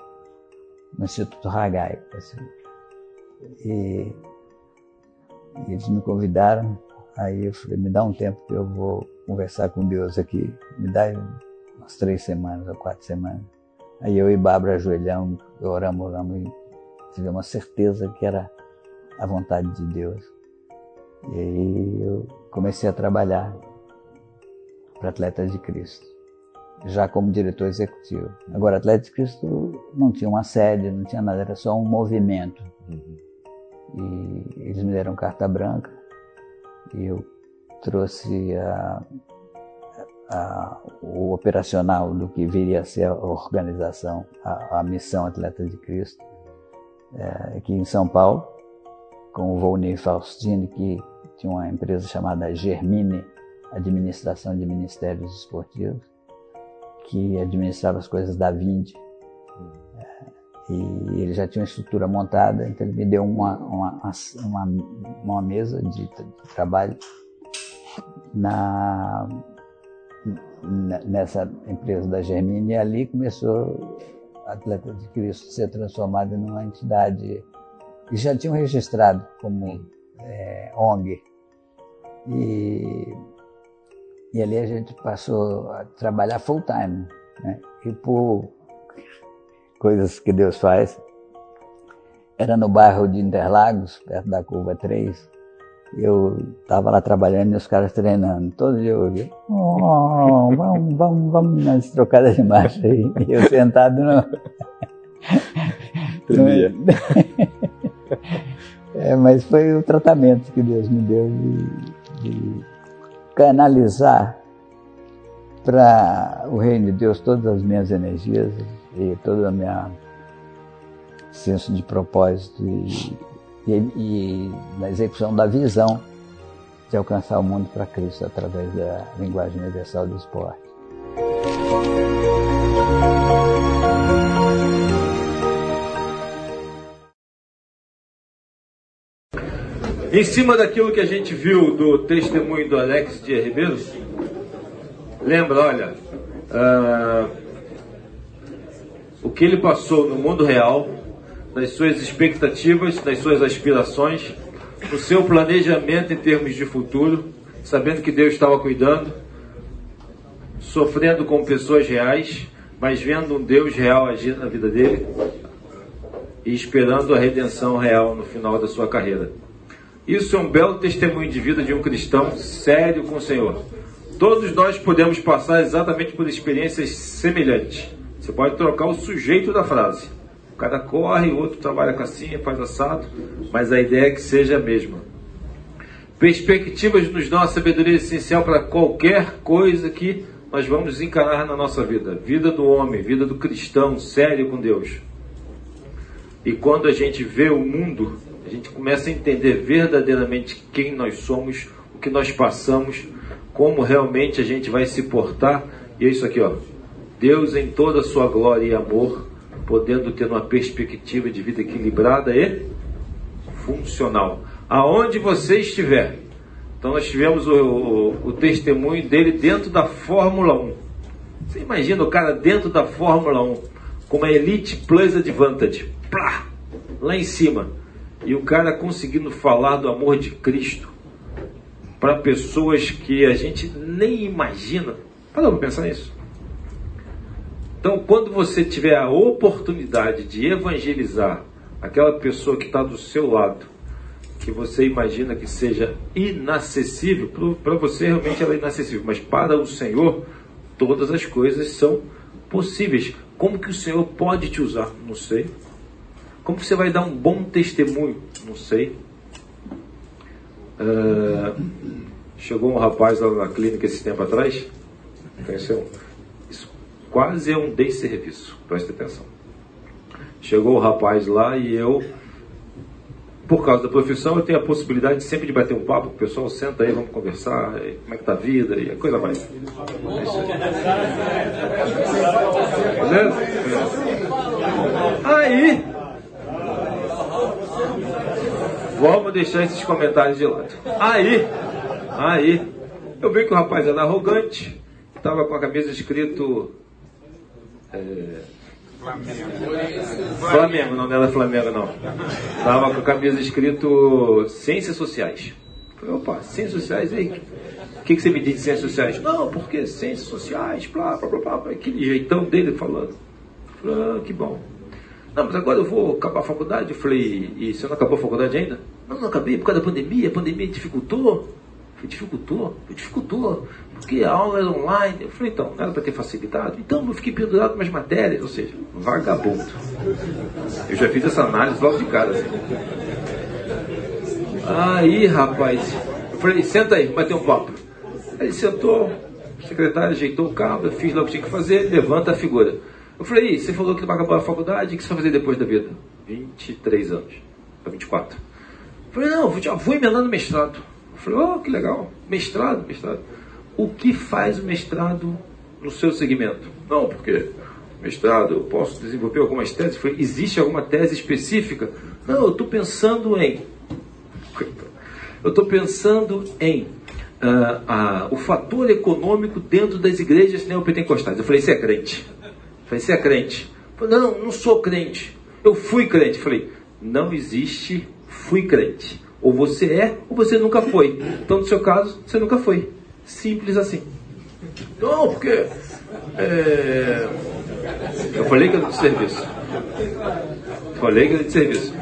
no Instituto Hagai. Assim. E, e eles me convidaram, aí eu falei, me dá um tempo que eu vou conversar com Deus aqui, me dá umas três semanas ou quatro semanas. Aí eu e Bárbara ajoelhamos, oramos, oramos e tivemos uma certeza que era a vontade de Deus. E aí eu comecei a trabalhar para Atletas de Cristo, já como diretor executivo. Agora, de Cristo não tinha uma sede, não tinha nada, era só um movimento. Uhum. E eles me deram carta branca e eu trouxe a a, o operacional do que viria a ser a organização, a, a missão Atleta de Cristo, é, aqui em São Paulo, com o Volney Faustini, que tinha uma empresa chamada Germine, Administração de Ministérios Esportivos, que administrava as coisas da Vinde. É, e ele já tinha uma estrutura montada, então ele me deu uma, uma, uma, uma mesa de, trabalho na, nessa empresa da Germine e ali começou Atleta de Cristo ser transformada numa entidade e já tinham registrado como é, ONG. E, e ali a gente passou a trabalhar full time. Né? E por coisas que Deus faz, era no bairro de Interlagos, perto da curva 3, eu estava lá trabalhando e os caras treinando. Todo dia eu ouvia, oh, vamos, vamos, vamos nas trocadas de marcha aí. E eu sentado no. Tremia. é, mas foi o tratamento que Deus me deu de, de canalizar para o reino de Deus todas as minhas energias e toda a minha senso de propósito e e, e na execução da visão de alcançar o mundo para Cristo através da linguagem universal do esporte. Em cima daquilo que a gente viu do testemunho do Alex de Ribeiro, lembra, olha, uh, o que ele passou no mundo real, das suas expectativas, das suas aspirações, no seu planejamento em termos de futuro, sabendo que Deus estava cuidando, sofrendo com pessoas reais, mas vendo um Deus real agir na vida dele e esperando a redenção real no final da sua carreira. Isso é um belo testemunho de vida de um cristão sério com o Senhor. Todos nós podemos passar exatamente por experiências semelhantes. Você pode trocar o sujeito da frase cada corre, o outro trabalha com assim, faz assado, mas a ideia é que seja a mesma. Perspectivas nos dão a sabedoria essencial para qualquer coisa que nós vamos encarar na nossa vida. Vida do homem, vida do cristão, sério com Deus. E quando a gente vê o mundo, a gente começa a entender verdadeiramente quem nós somos, o que nós passamos, como realmente a gente vai se portar. E é isso aqui, ó. Deus em toda a sua glória e amor podendo ter uma perspectiva de vida equilibrada e funcional. Aonde você estiver. Então nós tivemos o, o, o testemunho dele dentro da Fórmula 1. Você imagina o cara dentro da Fórmula 1 com uma Elite Plus Advantage, plá, lá em cima. E o cara conseguindo falar do amor de Cristo para pessoas que a gente nem imagina. Para pensar nisso? Então, quando você tiver a oportunidade de evangelizar aquela pessoa que está do seu lado, que você imagina que seja inacessível, para você realmente ela é inacessível, mas para o Senhor, todas as coisas são possíveis. Como que o Senhor pode te usar? Não sei. Como você vai dar um bom testemunho? Não sei. Uh, chegou um rapaz lá na clínica esse tempo atrás, conheceu quase é um desserviço, preste atenção. Chegou o rapaz lá e eu, por causa da profissão, eu tenho a possibilidade sempre de bater um papo com o pessoal, senta aí, vamos conversar, como é que tá a vida, e a coisa vai. Aí, vamos deixar esses comentários de lado. Aí, aí, eu vi que o rapaz era arrogante, estava com a camisa escrito é... Flamengo. Flamengo, não, era Flamengo não. Tava com a camisa escrito Ciências Sociais. Falei, opa, Ciências Sociais, aí. O que, que você me diz de Ciências Sociais? Não, porque Ciências Sociais, blá, blá, blá, blá, aquele jeitão dele falando. Falei, ah, que bom. Não, mas agora eu vou acabar a faculdade. Eu falei, e você não acabou a faculdade ainda? Não, não acabei por causa da pandemia, a pandemia dificultou. Dificultou? Dificultou porque a aula era online. Eu falei, então, não era para ter facilitado? Então eu fiquei pendurado com as matérias, ou seja, vagabundo. Eu já fiz essa análise logo de cara. Assim. Aí, rapaz, eu falei, senta aí, bater um papo. Aí ele sentou, secretária ajeitou o cabo, eu fiz lá o que tinha que fazer, levanta a figura. Eu falei, você falou que vai acabar a faculdade, o que você vai fazer depois da vida? 23 anos, para 24. Eu falei, não, já vou emendando mestrado. Eu falei, oh, que legal, mestrado, mestrado. O que faz o mestrado no seu segmento? Não, porque mestrado, eu posso desenvolver algumas teses. Eu falei, existe alguma tese específica? Não, eu estou pensando em. Eu estou pensando em uh, uh, o fator econômico dentro das igrejas neopentecostais. Eu falei, você é crente? Falei, você é crente? Falei, não, não sou crente. Eu fui crente. Falei, não existe fui crente. Ou você é, ou você nunca foi. Então, no seu caso, você nunca foi. Simples assim. Não, porque. É... Eu falei que era de serviço. Era de serviço.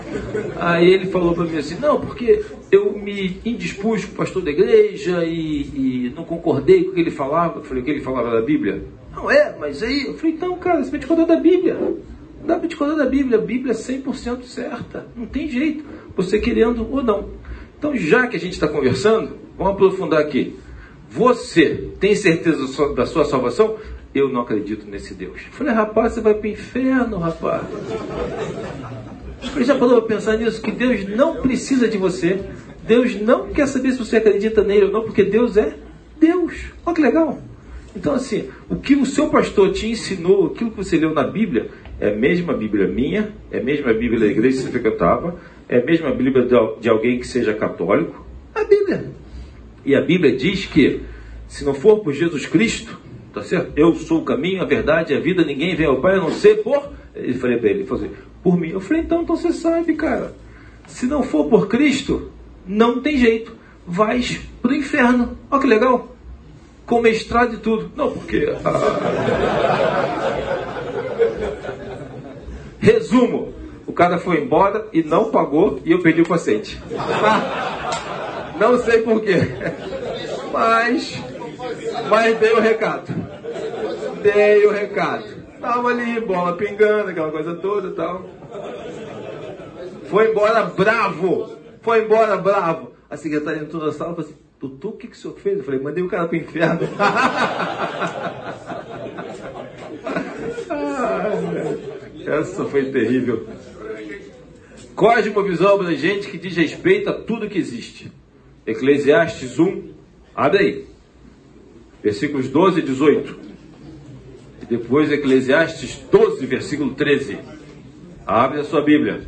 Aí ele falou para mim assim: não, porque eu me indispus com o pastor da igreja e, e, não concordei com o que ele falava. Eu falei: o que ele falava da Bíblia? Não é, mas aí, eu falei, então, cara, você vai te contar da Bíblia. Não dá para te contar da Bíblia. A Bíblia é 100% certa. Não tem jeito. Você querendo ou não. Então, já que a gente está conversando, vamos aprofundar aqui. Você tem certeza da sua salvação? Eu não acredito nesse Deus. Eu falei, rapaz, você vai para o inferno, rapaz. Você já parou para pensar nisso? Que Deus não precisa de você. Deus não quer saber se você acredita nele ou não, porque Deus é Deus. Olha que legal. Então, assim, o que o seu pastor te ensinou, aquilo que você leu na Bíblia, é a mesma Bíblia minha, é a mesma Bíblia da igreja que você frequentava, é a mesma Bíblia de alguém que seja católico. A Bíblia. E a Bíblia diz que, se não for por Jesus Cristo, tá certo? Eu sou o caminho, a verdade a vida, ninguém vem ao Pai a não ser por. Ele falei para ele, ele falou assim, por mim. Eu falei, então, então você sabe, cara. Se não for por Cristo, não tem jeito. Vais para o inferno. Olha que legal com mestrado e tudo. Não, porque. Resumo: o cara foi embora e não pagou e eu perdi o paciente. Não sei porquê. Mas. Mas dei o recado. Dei o recado. Tava ali, bola pingando, aquela coisa toda e tal. Foi embora bravo. Foi embora bravo. A secretária entrou na sala e falou assim: Doutor, o que, que o senhor fez? Eu falei, mandei o cara para o inferno. Essa foi terrível. Cosmovisão abrangente que diz respeito a tudo que existe. Eclesiastes 1, abre aí. Versículos 12 e 18. E depois Eclesiastes 12, versículo 13. Abre a sua Bíblia.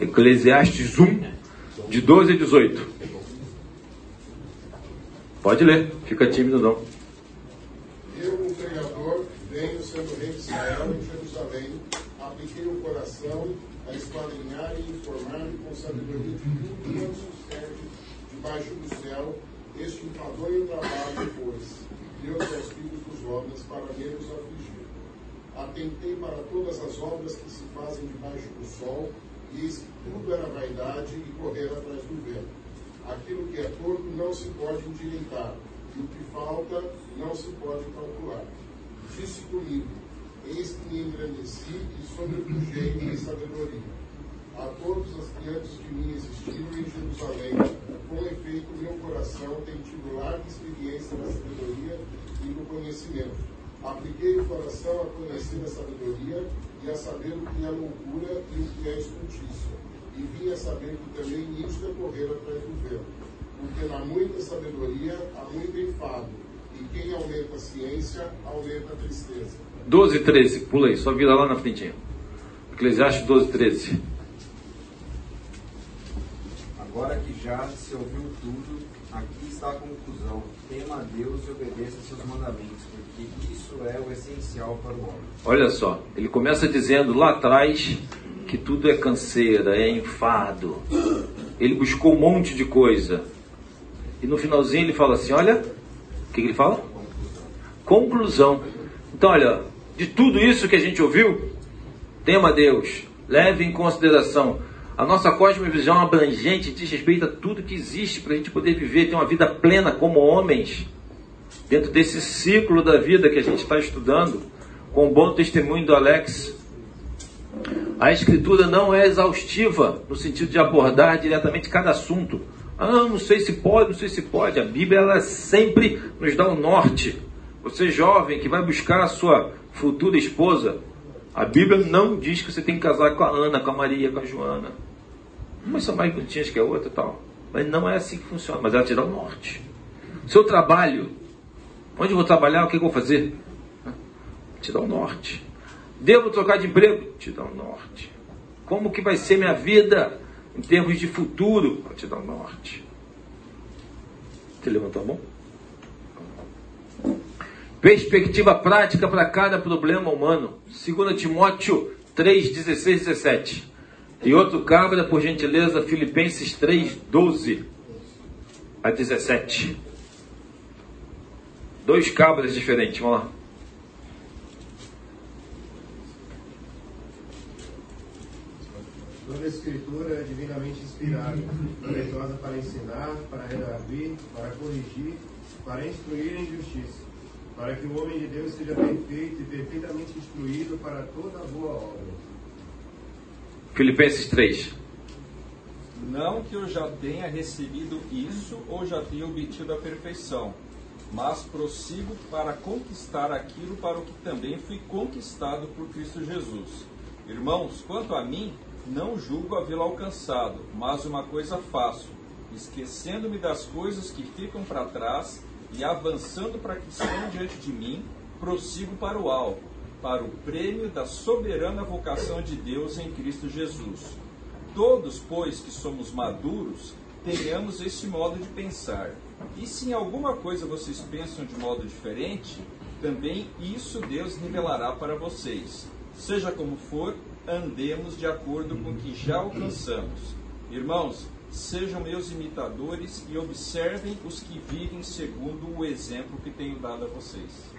Eclesiastes 1, de 12 a 18. Pode ler, fica tímido não. Eu, um pregador, venho sendo rei de Israel em Jerusalém, apliquei o coração a esquadrinhar e informar-me com sabedoria de tudo quanto sucede debaixo do céu, este enfadonho trabalho, pois, Deus aos filhos dos homens para menos afligir. Atentei para todas as obras que se fazem debaixo do sol, diz que tudo era vaidade e correr atrás do vento. Aquilo que é torto não se pode endireitar, e o que falta não se pode calcular. Disse comigo, eis que me engrandeci e sobrepujei em sabedoria. A todos os que antes de mim existiram em Jerusalém, com efeito meu coração tem tido larga experiência na sabedoria e no conhecimento. Apliquei o coração a conhecer a sabedoria e a saber o que é loucura e o que é estultícia. E vim a saber que também nisto é correr atrás do vento. Porque na muita sabedoria há muito enfado, e quem aumenta a ciência, aumenta a tristeza. 12, 13, pula aí, só vira lá na frente. Eclesiastes 12, 13. Agora que já se ouviu tudo, aqui está a conclusão. Tema a Deus e obedeça seus mandamentos, porque isso é o essencial para o homem. Olha só, ele começa dizendo lá atrás que tudo é canseira, é enfado. Ele buscou um monte de coisa. E no finalzinho ele fala assim: olha, o que ele fala? Conclusão. Então, olha, de tudo isso que a gente ouviu, tema Deus, leve em consideração. A nossa cosmovisão abrangente diz respeito a tudo que existe para a gente poder viver, ter uma vida plena como homens, dentro desse ciclo da vida que a gente está estudando com o bom testemunho do Alex. A escritura não é exaustiva no sentido de abordar diretamente cada assunto. Ah, não sei se pode, não sei se pode. A Bíblia ela sempre nos dá o um norte. Você jovem que vai buscar a sua futura esposa, a Bíblia não diz que você tem que casar com a Ana, com a Maria, com a Joana. Umas são mais bonitinhas que a outra e tal. Mas não é assim que funciona. Mas ela te dá o norte. Seu trabalho. Onde eu vou trabalhar? O que eu vou fazer? Te dá o norte. Devo trocar de emprego? Te dá o norte. Como que vai ser minha vida em termos de futuro? Te dá o norte. Você levantou a mão? Perspectiva prática para cada problema humano. 2 Timóteo 3, 16 17. E outro cabra, por gentileza, Filipenses 3, 12 a 17. Dois cabras diferentes, vamos lá. Toda a escritura é divinamente inspirada, proveitosa para ensinar, para redarguir, para corrigir, para instruir em justiça, para que o homem de Deus seja perfeito e perfeitamente instruído para toda boa obra. Filipenses 3. Não que eu já tenha recebido isso ou já tenha obtido a perfeição, mas prossigo para conquistar aquilo para o que também fui conquistado por Cristo Jesus. Irmãos, quanto a mim, não julgo havê-lo alcançado, mas uma coisa faço, esquecendo-me das coisas que ficam para trás e avançando para que estão diante de mim, prossigo para o alvo, para o prêmio da soberana vocação de Deus em Cristo Jesus. Todos, pois, que somos maduros, tenhamos este modo de pensar. E se em alguma coisa vocês pensam de modo diferente, também isso Deus revelará para vocês. Seja como for, andemos de acordo com o que já alcançamos. Irmãos, sejam meus imitadores e observem os que vivem segundo o exemplo que tenho dado a vocês.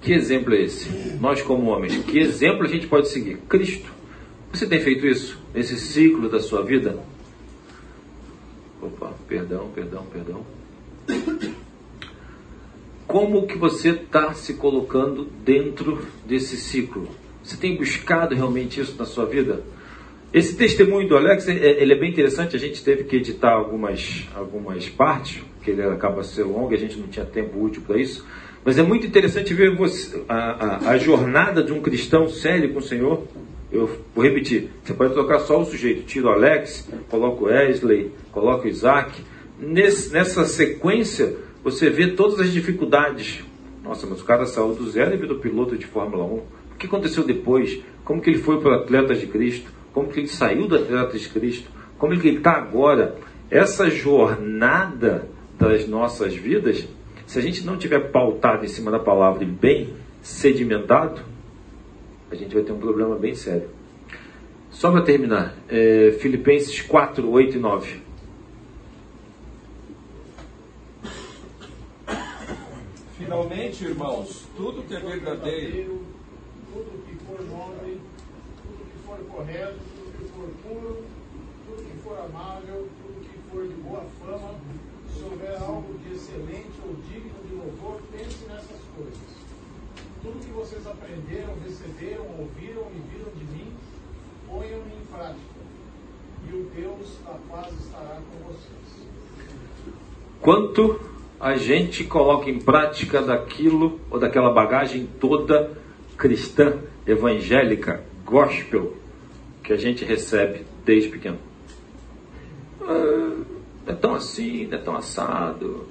Que exemplo é esse? Nós, como homens, que exemplo a gente pode seguir? Cristo. Você tem feito isso nesse ciclo da sua vida? Opa, perdão, perdão, perdão. Como que você está se colocando dentro desse ciclo? Você tem buscado realmente isso na sua vida? Esse testemunho do Alex, é, ele é bem interessante. A gente teve que editar algumas, algumas partes, porque ele acaba sendo longo, a gente não tinha tempo útil para isso. Mas é muito interessante ver você, a, a, a, jornada de um cristão sério com o Senhor. Eu vou repetir: você pode trocar só o sujeito, tira o Alex, coloca o Wesley, coloca o Isaac. Nesse, nessa sequência, você vê todas as dificuldades. Nossa, mas o cara saiu do zero e virou piloto de Fórmula 1 que aconteceu depois, como que ele foi para o Atletas de Cristo, como que ele saiu do Atletas de Cristo, como que ele está agora. Essa jornada das nossas vidas, se a gente não tiver pautado em cima da palavra e bem sedimentado, a gente vai ter um problema bem sério. Só para terminar, é, Filipenses 4, 8 e 9. Finalmente, irmãos, tudo que é verdadeiro tudo que for nobre, correto, tudo que for puro, tudo que for amável, tudo que for de boa fama, se houver algo de excelente ou digno de louvor, pense nessas coisas. Tudo que vocês aprenderam, receberam, ouviram e viram de mim, ponham em prática. E o Deus da paz estará com vocês. Quanto a gente coloca em prática daquilo ou daquela bagagem toda cristã, evangélica, gospel, que a gente recebe desde pequeno. Ah, não é tão assim, não é tão assado.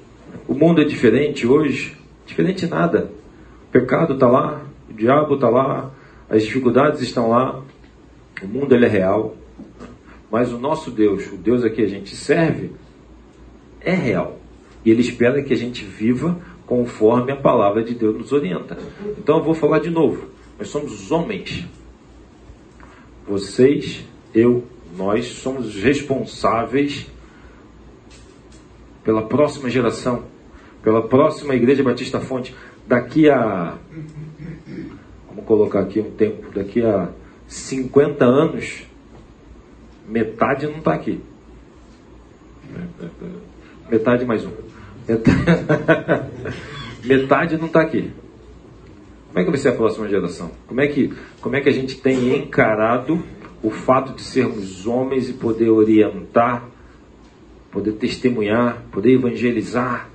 O mundo é diferente hoje. Diferente nada. O pecado está lá, o diabo está lá, as dificuldades estão lá. O mundo ele é real. Mas o nosso Deus, o Deus a que a gente serve, é real. E ele espera que a gente viva conforme a palavra de Deus nos orienta. Então eu vou falar de novo. Nós somos homens. Vocês, eu, nós somos responsáveis pela próxima geração, pela próxima Igreja Batista Fonte. Daqui a. Vamos colocar aqui um tempo. Daqui a 50 anos, metade não está aqui. Metade mais um. Metade não está aqui. Como é que vai ser a próxima geração? Como é que, como é que a gente tem encarado o fato de sermos homens e poder orientar, poder testemunhar, poder evangelizar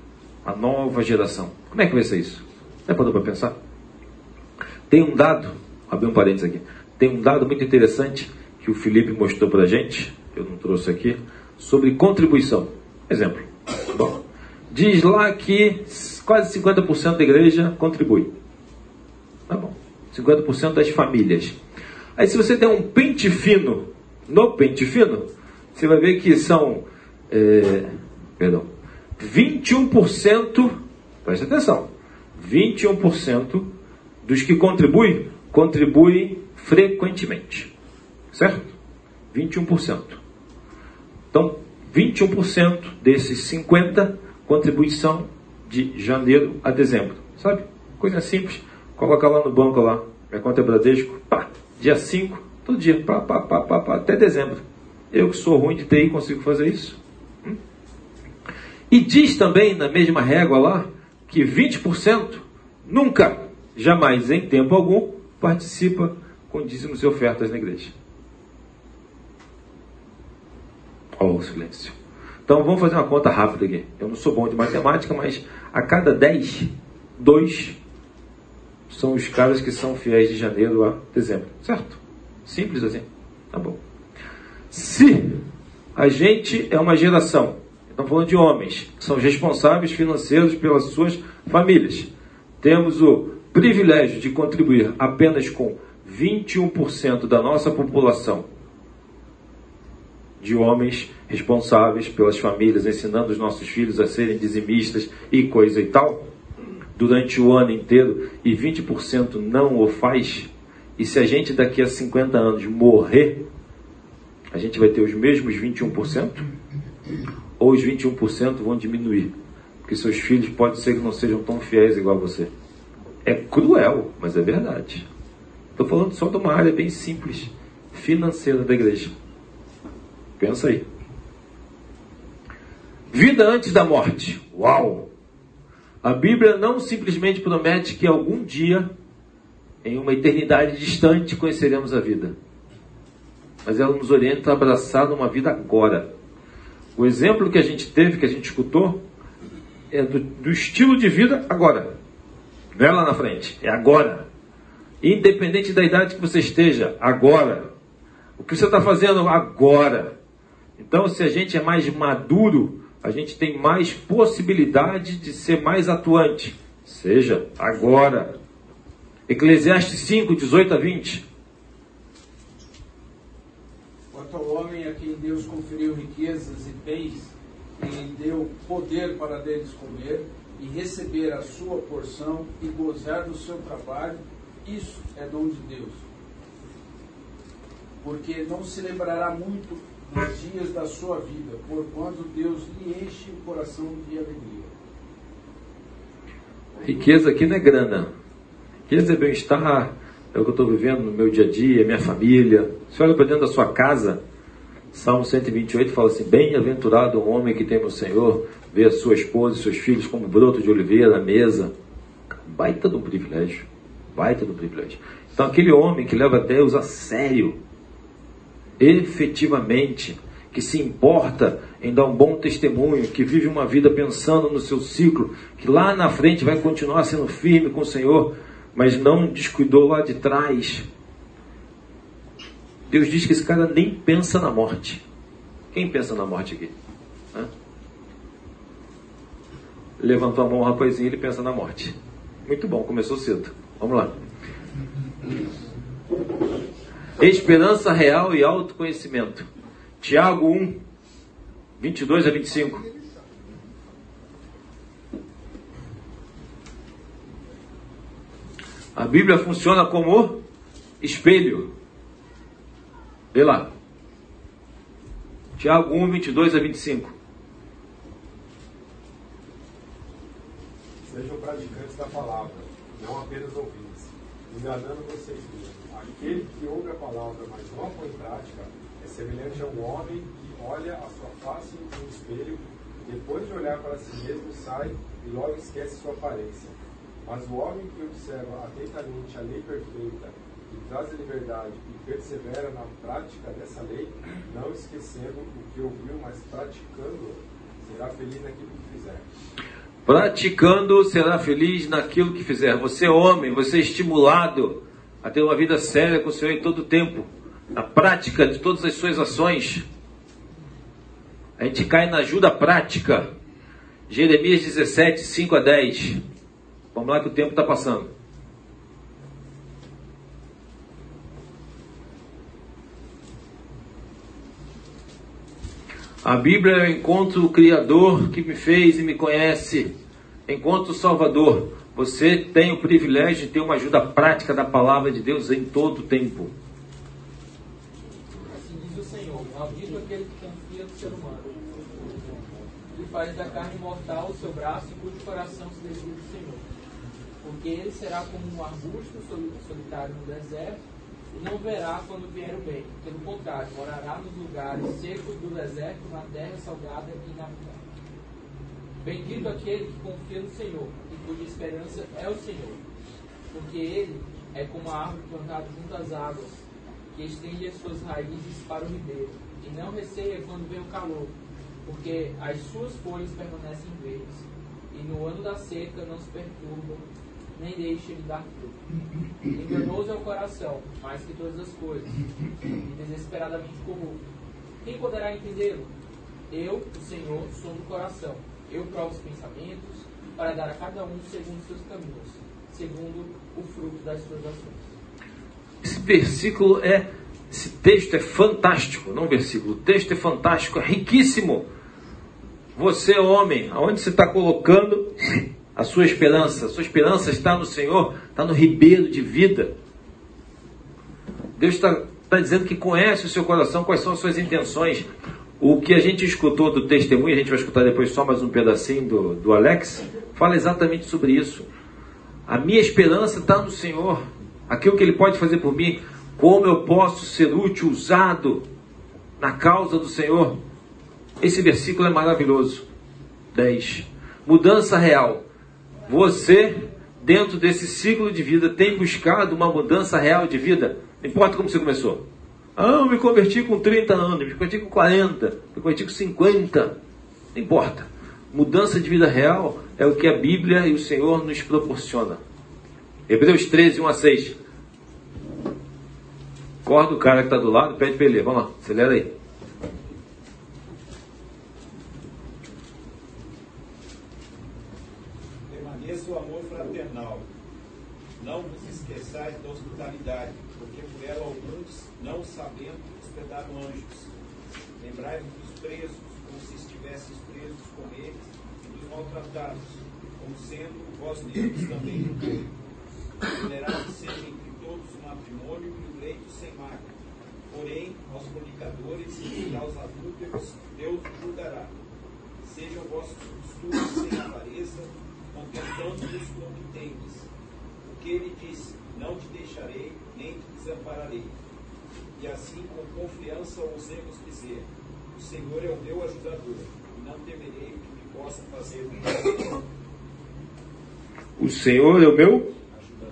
a nova geração? Como é que vai ser isso? Já parou para pensar? Tem um dado, abri um parênteses aqui, tem um dado muito interessante que o Felipe mostrou para a gente, eu não trouxe aqui, sobre contribuição. Exemplo. Bom, diz lá que quase 50% da igreja contribui. Tá bom. 50% das famílias. Aí se você der um pente fino no pente fino, você vai ver que são é, perdão, 21%, preste atenção, 21% dos que contribuem, contribuem frequentemente. Certo? 21%. Então, 21% desses 50 contribuição de janeiro a dezembro. Sabe? Coisa simples. Coloca lá no banco lá. Minha conta é Bradesco. Pá, dia 5, todo dia. Pá, pá, pá, pá, pá, até dezembro. Eu que sou ruim de TI consigo fazer isso. Hum? E diz também na mesma régua lá que 20% nunca, jamais, em tempo algum, participa com dízimos e ofertas na igreja. Olha o silêncio. Então vamos fazer uma conta rápida aqui. Eu não sou bom de matemática, mas a cada 10, 2 são os caras que são fiéis de janeiro a dezembro. Certo? Simples assim. Tá bom. Se a gente é uma geração, estamos falando de homens, que são responsáveis financeiros pelas suas famílias, temos o privilégio de contribuir apenas com 21% da nossa população de homens responsáveis pelas famílias, ensinando os nossos filhos a serem dizimistas e coisa e tal, durante o ano inteiro, e 20% não o faz, e se a gente daqui a 50 anos morrer, a gente vai ter os mesmos 21%? Ou os 21% vão diminuir? Porque seus filhos pode ser que não sejam tão fiéis igual a você. É cruel, mas é verdade. Estou falando só de uma área bem simples, financeira da igreja. Pensa aí. Vida antes da morte. Uau! A Bíblia não simplesmente promete que algum dia, em uma eternidade distante, conheceremos a vida. Mas ela nos orienta a abraçar uma vida agora. O exemplo que a gente teve, que a gente escutou, é do, do estilo de vida agora. Não é lá na frente, é agora. Independente da idade que você esteja, agora. O que você está fazendo agora. Então, se a gente é mais maduro, a gente tem mais possibilidade de ser mais atuante. Seja agora. Eclesiastes 5, 18 a 20. Quanto ao homem a quem Deus conferiu riquezas e bens, e lhe deu poder para deles comer, e receber a sua porção e gozar do seu trabalho, isso é dom de Deus. Porque não se lembrará muito nos dias da sua vida, por quando Deus lhe enche o coração de alegria. Riqueza aqui não é grana. Riqueza é bem-estar, é o que eu estou vivendo no meu dia a dia, minha família. Você olha para dentro da sua casa, Salmo 128 fala assim: Bem-aventurado o homem que tem o Senhor, vê a sua esposa e seus filhos como broto de oliveira na mesa. Baita do privilégio. Baita do privilégio. Então, aquele homem que leva Deus a sério, efetivamente, que se importa em dar um bom testemunho, que vive uma vida pensando no seu ciclo, que lá na frente vai continuar sendo firme com o Senhor, mas não descuidou lá de trás. Deus diz que esse cara nem pensa na morte. Quem pensa na morte aqui? Hã? Levantou a mão o rapazinho, ele pensa na morte. Muito bom, começou cedo. Vamos lá. Esperança real e autoconhecimento. Tiago 1, 22 a 25. A Bíblia funciona como espelho. Vê lá. Tiago 1, 22 a 25. Sejam praticantes da palavra, não apenas ouvintes, enganando vocês mesmos. Aquele que ouve a palavra, mas não a põe em prática, é semelhante a um homem que olha a sua face no espelho, depois de olhar para si mesmo, sai e logo esquece sua aparência. Mas o homem que observa atentamente a lei perfeita, que traz a liberdade e persevera na prática dessa lei, não esquecendo o que ouviu, mas praticando, será feliz naquilo que fizer. Praticando, será feliz naquilo que fizer. Você homem, você é estimulado a ter uma vida séria com o Senhor em todo o tempo, na prática de todas as suas ações. A gente cai na ajuda prática. Jeremias 17, 5 a 10. Vamos lá que o tempo está passando. A Bíblia eu encontro o Criador que me fez e me conhece. Encontro o Salvador. Você tem o privilégio de ter uma ajuda prática da palavra de Deus em todo o tempo. Assim diz o Senhor: Maldito aquele que confia no ser humano e faz da carne mortal o seu braço e cujo coração se desvia do Senhor. Porque ele será como um arbusto solitário no deserto e não verá quando vier o bem. Pelo contrário, morará nos lugares secos do deserto, na terra salgada e inabitável. Bendito aquele que confia no Senhor e cuja esperança é o Senhor. Porque ele é como a árvore plantada junto às águas, que estende as suas raízes para o ribeiro, e não receia quando vem o calor, porque as suas folhas permanecem verdes, e no ano da seca não se perturbam, nem deixa de dar fruto. Enganoso é o coração, mais que todas as coisas, e desesperadamente corrupto. Quem poderá entendê-lo? Eu, o Senhor, sou do coração eu provo os pensamentos para dar a cada um segundo seus caminhos, segundo o fruto das suas ações. Esse versículo é, esse texto é fantástico, não versículo, o texto é fantástico, é riquíssimo. Você, homem, aonde você está colocando a sua esperança? A sua esperança está no Senhor, está no ribeiro de vida. Deus está, está dizendo que conhece o seu coração, quais são as suas intenções. O que a gente escutou do testemunho, a gente vai escutar depois só mais um pedacinho do, do Alex, fala exatamente sobre isso. A minha esperança está no Senhor, aquilo que Ele pode fazer por mim, como eu posso ser útil, usado na causa do Senhor. Esse versículo é maravilhoso. 10. Mudança real. Você, dentro desse ciclo de vida, tem buscado uma mudança real de vida. Não importa como você começou. Ah, eu me converti com 30 anos, me converti com 40, me converti com 50. Não importa. Mudança de vida real é o que a Bíblia e o Senhor nos proporciona. Hebreus 13, 1 a 6. Acorda o cara que está do lado, pede para ele ler. Vamos lá, acelera aí. Permaneça o amor fraternal. Não vos esqueçais da hospitalidade, porque por ela alguns não sabendo, hospedaram anjos. Lembrai-vos dos presos, como se estivesseis presos com eles, e como sendo vós mesmos também. Tolerai seja entre todos o matrimônio e o leito sem mácula. Porém, aos fornicadores e aos adúlteros, Deus julgará. Sejam vossos costumes sem avareza, contentando-vos com o que tendes. Porque ele disse: Não te deixarei, nem te desampararei e assim com confiança ousemos dizer: O Senhor é o meu ajudador, e não temerei o possa fazer mal. O Senhor é o meu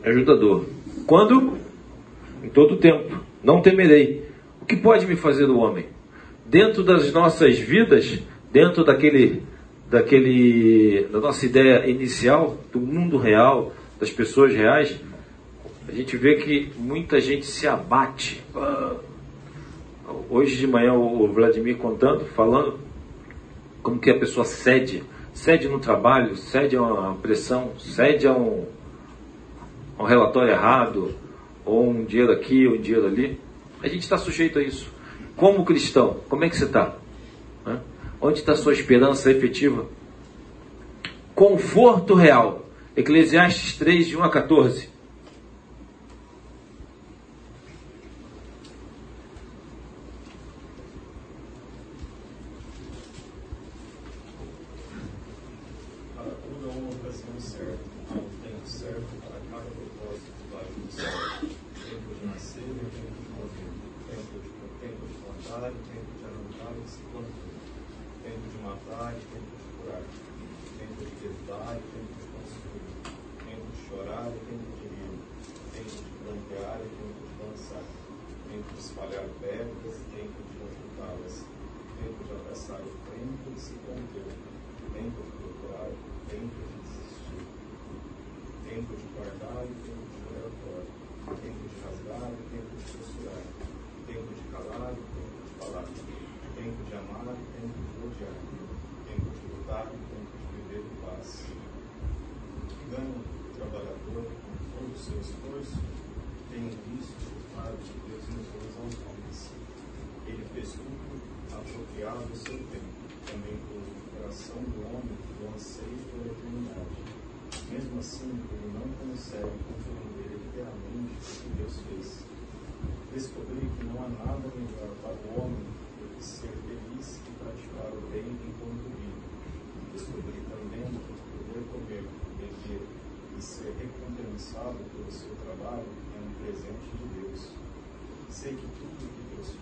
ajudador. Quando? Em todo tempo. Não temerei. O que pode me fazer o homem? Dentro das nossas vidas, dentro daquele, daquele, da nossa ideia inicial, do mundo real, das pessoas reais, a gente vê que muita gente se abate. Hoje de manhã o Vladimir contando, falando como que a pessoa cede, cede no trabalho, cede a uma pressão, cede a um, a um relatório errado, ou um dinheiro aqui, ou um dinheiro ali. A gente está sujeito a isso. Como cristão, como é que você está? Onde está a sua esperança efetiva? Conforto real. Eclesiastes 3, de 1 a 14. Abraçar o tempo e se conter, tempo de procurar, tempo de desistir, tempo de guardar e tempo de fora, tempo de rasgar e tempo de costurar, tempo de calar e tempo de falar, tempo de amar e tempo de odiar, tempo de lutar e tempo de viver em paz ganha o trabalhador com todo o seu esforço, tem visto o Pai de Deus nos dois aos homens. Ele fez tudo apropriado ao seu tempo, também pôs no coração do homem o anseio pela eternidade. Mesmo assim, ele não consegue compreender inteiramente o que Deus fez. Descobri que não há nada melhor para o homem do que ser feliz e praticar o bem enquanto vive. Descobri também que poder comer beber e ser recompensado pelo seu trabalho é um presente de Deus. Sei que tudo que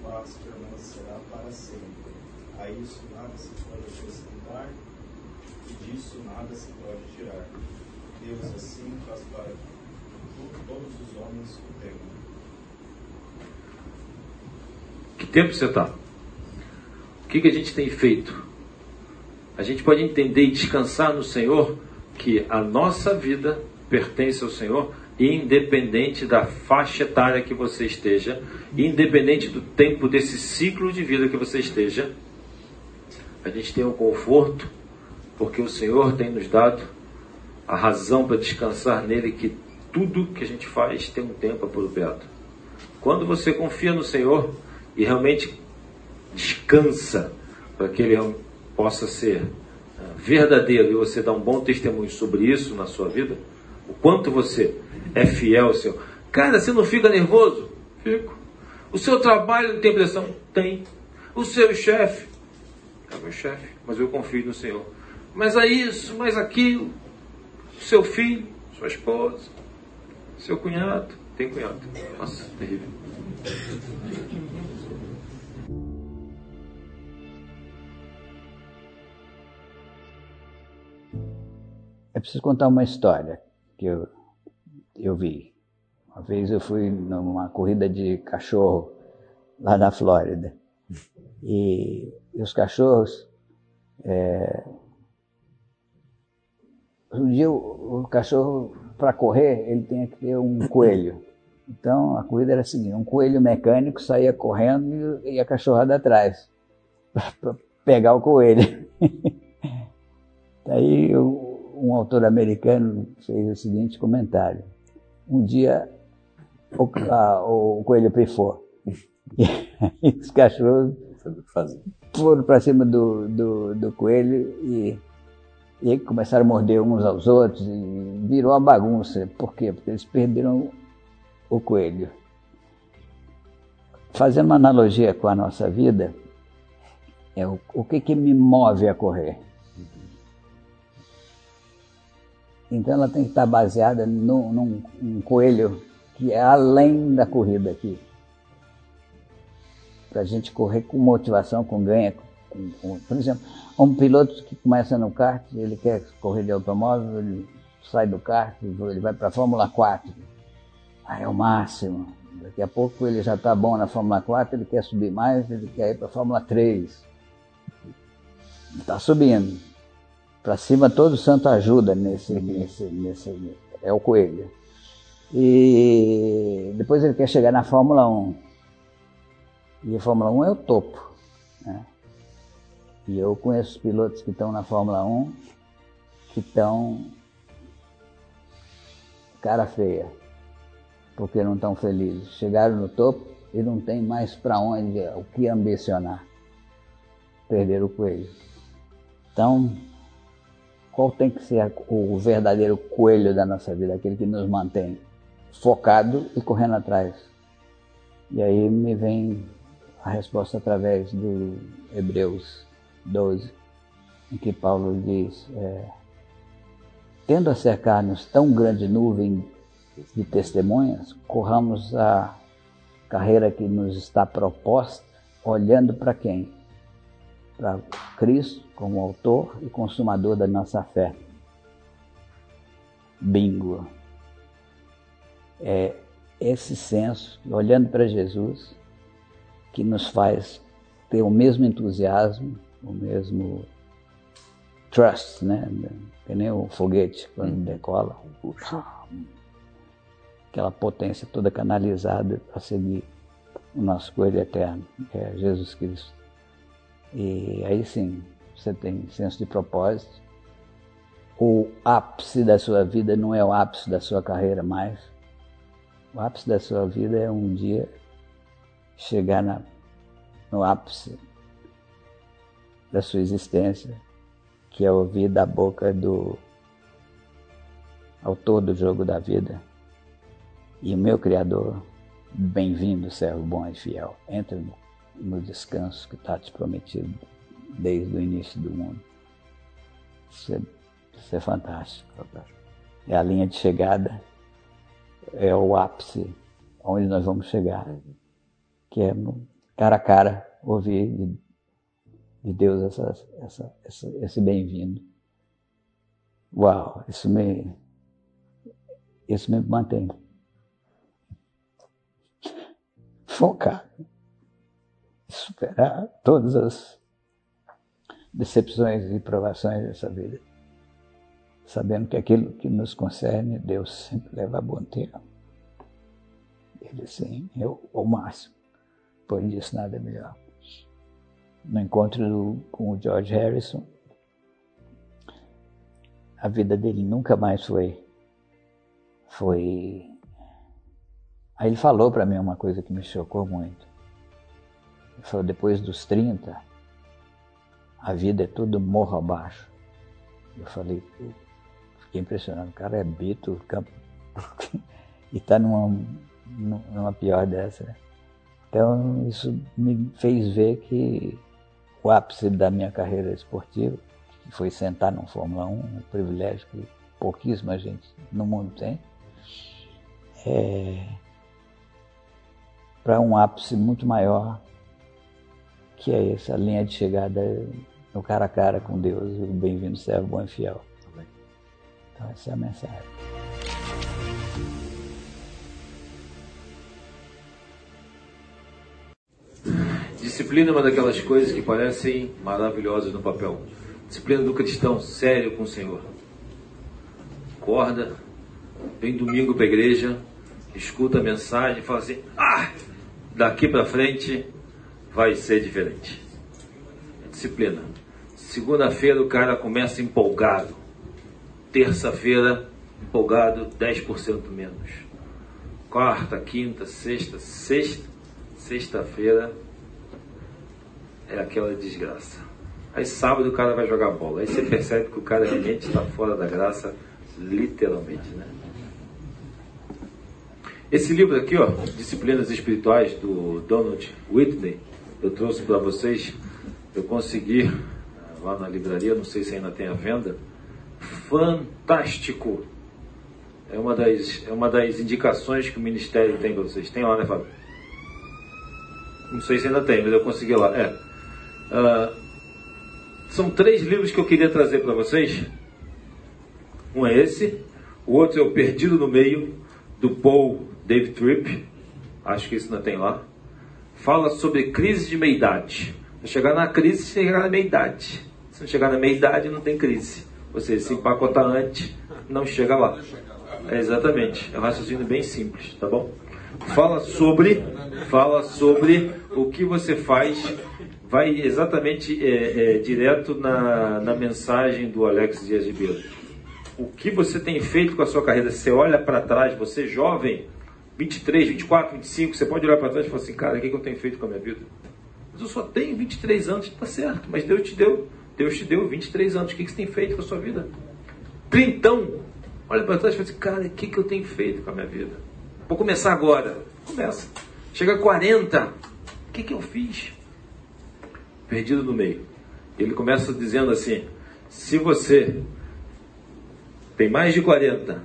faz permanecerá para sempre. A isso nada se pode acrescentar e disso nada se pode tirar. Deus assim faz para todos os homens o tenham. Que tempo você está? O que, que a gente tem feito? A gente pode entender e descansar no Senhor que a nossa vida pertence ao Senhor, independente da faixa etária que você esteja, independente do tempo desse ciclo de vida que você esteja. A gente tem um conforto, porque o Senhor tem nos dado a razão para descansar nele, que tudo que a gente faz tem um tempo apropriado. Quando você confia no Senhor e realmente descansa para que ele possa ser verdadeiro e você dá um bom testemunho sobre isso na sua vida, o quanto você é fiel ao Senhor. Cara, você não fica nervoso? Fico. O seu trabalho não tem pressão? Tem. O seu chefe? É meu chefe, mas eu confio no Senhor. Mas é isso, mas aquilo. O seu filho, sua esposa, seu cunhado. Tem cunhado. Nossa, terrível. É preciso contar uma história que eu, eu vi. Uma vez eu fui numa corrida de cachorro lá na Flórida. E, e os cachorros. É, um dia o, o cachorro, para correr, ele tinha que ter um coelho. Então a corrida era a seguinte: um coelho mecânico saía correndo e, e a cachorrada atrás para pegar o coelho. Aí eu, um autor americano fez o seguinte comentário. Um dia o, a, o coelho pifou. E os cachorros foram para cima do, do, do coelho e, e começaram a morder uns aos outros e virou uma bagunça. Por quê? Porque eles perderam o coelho. Fazendo uma analogia com a nossa vida, é o, o que, que me move a correr? Então ela tem que estar baseada num, num, coelho que é além da corrida aqui. Para a gente correr com motivação, com ganha. Com, com, por exemplo, um piloto que começa no kart, ele quer correr de automóvel, ele sai do kart, ele vai para a Fórmula 4. Aí é o máximo. Daqui a pouco ele já está bom na Fórmula 4, ele quer subir mais, ele quer ir para a Fórmula 3. Está subindo para cima todo santo ajuda nesse, nesse, nesse, é o coelho. E depois ele quer chegar na Fórmula 1. E a Fórmula 1 é o topo. Né? E eu conheço pilotos que estão na Fórmula 1 que estão cara feia, porque não estão felizes. Chegaram no topo e não tem mais para onde, o que ambicionar. Perderam o coelho. Então, qual tem que ser o verdadeiro coelho da nossa vida, aquele que nos mantém focado e correndo atrás. E aí me vem a resposta através do Hebreus 12, em que Paulo diz: é, Tendo a cercar-nos tão grande nuvem de testemunhas, corramos a carreira que nos está proposta, olhando para quem? Para Cristo como autor e consumador da nossa fé. Bingo. é esse senso, olhando para Jesus, que nos faz ter o mesmo entusiasmo, o mesmo trust, né? Que nem o foguete quando uhum. decola. Aquela potência toda canalizada para seguir o nosso coelho eterno, que é Jesus Cristo. E aí sim, você tem senso de propósito. O ápice da sua vida não é o ápice da sua carreira mais. O ápice da sua vida é um dia chegar na, no ápice da sua existência, que é ouvir da boca do autor do jogo da vida e o meu Criador, bem-vindo, servo bom e fiel. Entra no, no descanso que está te prometido desde o início do mundo. Isso é, isso é fantástico. É a linha de chegada, é o ápice onde nós vamos chegar, que é cara a cara ouvir de de Deus essa, essa, essa, esse bem-vindo. Uau, isso me, isso me mantém focado, superar todas as decepções e provações dessa vida, sabendo que aquilo que nos concerne, Deus sempre leva a bom termo. Ele sim, eu o máximo, por isso nada é melhor no encontro do, com o George Harrison, a vida dele nunca mais foi. Foi. Aí ele falou para mim uma coisa que me chocou muito. Falou: depois dos 30, a vida é tudo morro abaixo. Eu falei: fiquei impressionado. O cara é bito, e está numa, numa pior dessa. Né? Então, isso me fez ver que o ápice da minha carreira esportiva, que foi sentar no Fórmula 1, um privilégio que pouquíssima gente no mundo tem, é, para um ápice muito maior, que é essa linha de chegada no cara a cara com Deus, o bem-vindo servo bom e fiel. Então essa é a mensagem. Disciplina é uma daquelas coisas que parecem maravilhosas no papel. Disciplina do cristão sério com o Senhor. Acorda, vem domingo para a igreja, escuta a mensagem e fala assim: ah, daqui para frente vai ser diferente. Disciplina. Segunda-feira o cara começa empolgado. Terça-feira, empolgado, 10% menos. Quarta, quinta, sexta, sexta, sexta-feira, é aquela desgraça. Aí sábado o cara vai jogar bola. Aí você percebe que o cara realmente está fora da graça, literalmente, né? Esse livro aqui, ó, Disciplinas Espirituais, do Donald Whitney, eu trouxe para vocês. Eu consegui ah, lá na livraria, não sei se ainda tem a venda. Fantástico! É uma das, é uma das indicações que o Ministério tem para vocês. Tem lá, né, Fábio? Não sei se ainda tem, mas eu consegui lá. É. Uh, são três livros que eu queria trazer para vocês. Um é esse, o outro é o Perdido no Meio, do Paul David Tripp. Acho que isso não tem lá. Fala sobre crise de meia-idade. Chegar na crise, chegar na meia-idade. Se não chegar na meia-idade, não tem crise. Ou seja, se empacotar antes, não chega lá. É exatamente. É um raciocínio bem simples, tá bom? Fala sobre, fala sobre o que você faz vai exatamente é, é, direto na, na mensagem do Alex Dias Ribeiro. O que você tem feito com a sua carreira? Você olha para trás, você jovem, 23, 24, 25, você pode olhar para trás e falar assim, cara, o que, eu tenho feito com a minha vida? Mas eu só tenho 23 anos, está certo, mas Deus te deu, Deus te deu 23 anos, o que, você tem feito com a sua vida? Trintão, olha para trás e fala assim, cara, o que, que eu tenho feito com a minha vida? Vou começar agora. Começa. Chega a 40, o que, que eu fiz? perdido no meio. Ele começa dizendo assim: se você tem mais de 40,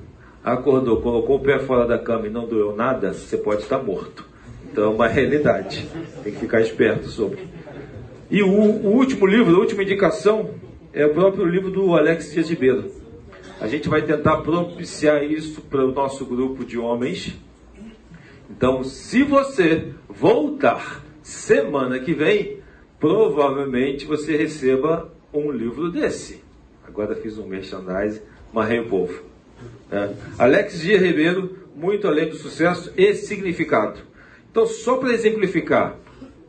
acordou, colocou o pé fora da cama e não doeu nada, você pode estar morto. Então é uma realidade. Tem que ficar esperto sobre. E o, o último livro, a última indicação, é o próprio livro do Alex Dias Ribeiro. A gente vai tentar propiciar isso para o nosso grupo de homens Então, se você voltar semana que vem, provavelmente você receba um livro desse. Agora fiz um merchandising, marrei o povo. É. Alex Dia Ribeiro, muito além do sucesso e significado. Então, só para exemplificar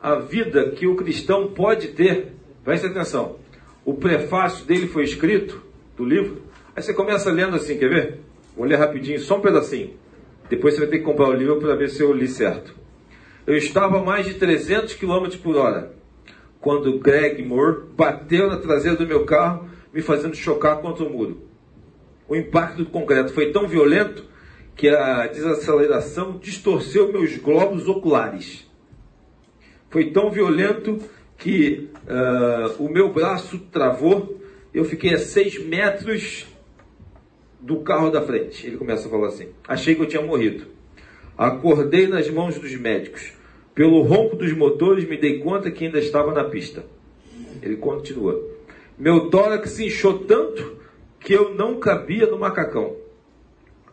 a vida que o cristão pode ter, preste atenção. O prefácio dele foi escrito, do livro, aí você começa lendo assim, quer ver? Vou ler rapidinho, só um pedacinho. Depois você vai ter que comprar o livro para ver se eu li certo. Eu estava a mais de 300 km por hora quando Greg Moore bateu na traseira do meu carro, me fazendo chocar contra o muro. O impacto do concreto foi tão violento que a desaceleração distorceu meus globos oculares. Foi tão violento que uh, o meu braço travou, eu fiquei a seis metros do carro da frente. Ele começa a falar assim: Achei que eu tinha morrido. Acordei nas mãos dos médicos. Pelo ronco dos motores, me dei conta que ainda estava na pista. Ele continua. Meu tórax se inchou tanto que eu não cabia no macacão.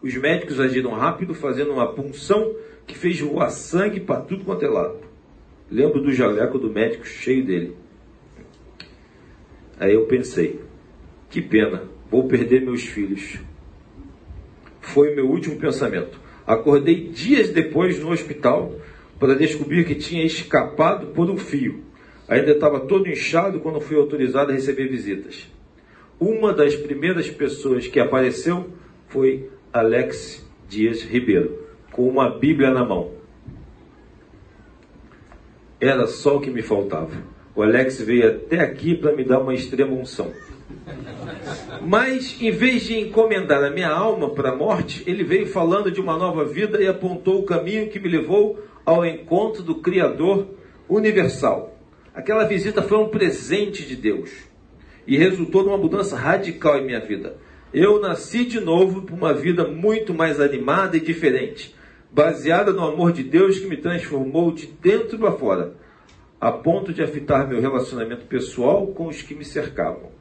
Os médicos agiram rápido, fazendo uma punção que fez voar sangue para tudo quanto é lado. Lembro do jaleco do médico cheio dele. Aí eu pensei: que pena, vou perder meus filhos. Foi meu último pensamento. Acordei dias depois no hospital para descobrir que tinha escapado por um fio. Ainda estava todo inchado quando fui autorizado a receber visitas. Uma das primeiras pessoas que apareceu foi Alex Dias Ribeiro, com uma Bíblia na mão. Era só o que me faltava. O Alex veio até aqui para me dar uma extrema unção. Mas, em vez de encomendar a minha alma para a morte, ele veio falando de uma nova vida e apontou o caminho que me levou ao encontro do Criador universal. Aquela visita foi um presente de Deus e resultou numa mudança radical em minha vida. Eu nasci de novo para uma vida muito mais animada e diferente, baseada no amor de Deus que me transformou de dentro para fora, a ponto de afetar meu relacionamento pessoal com os que me cercavam.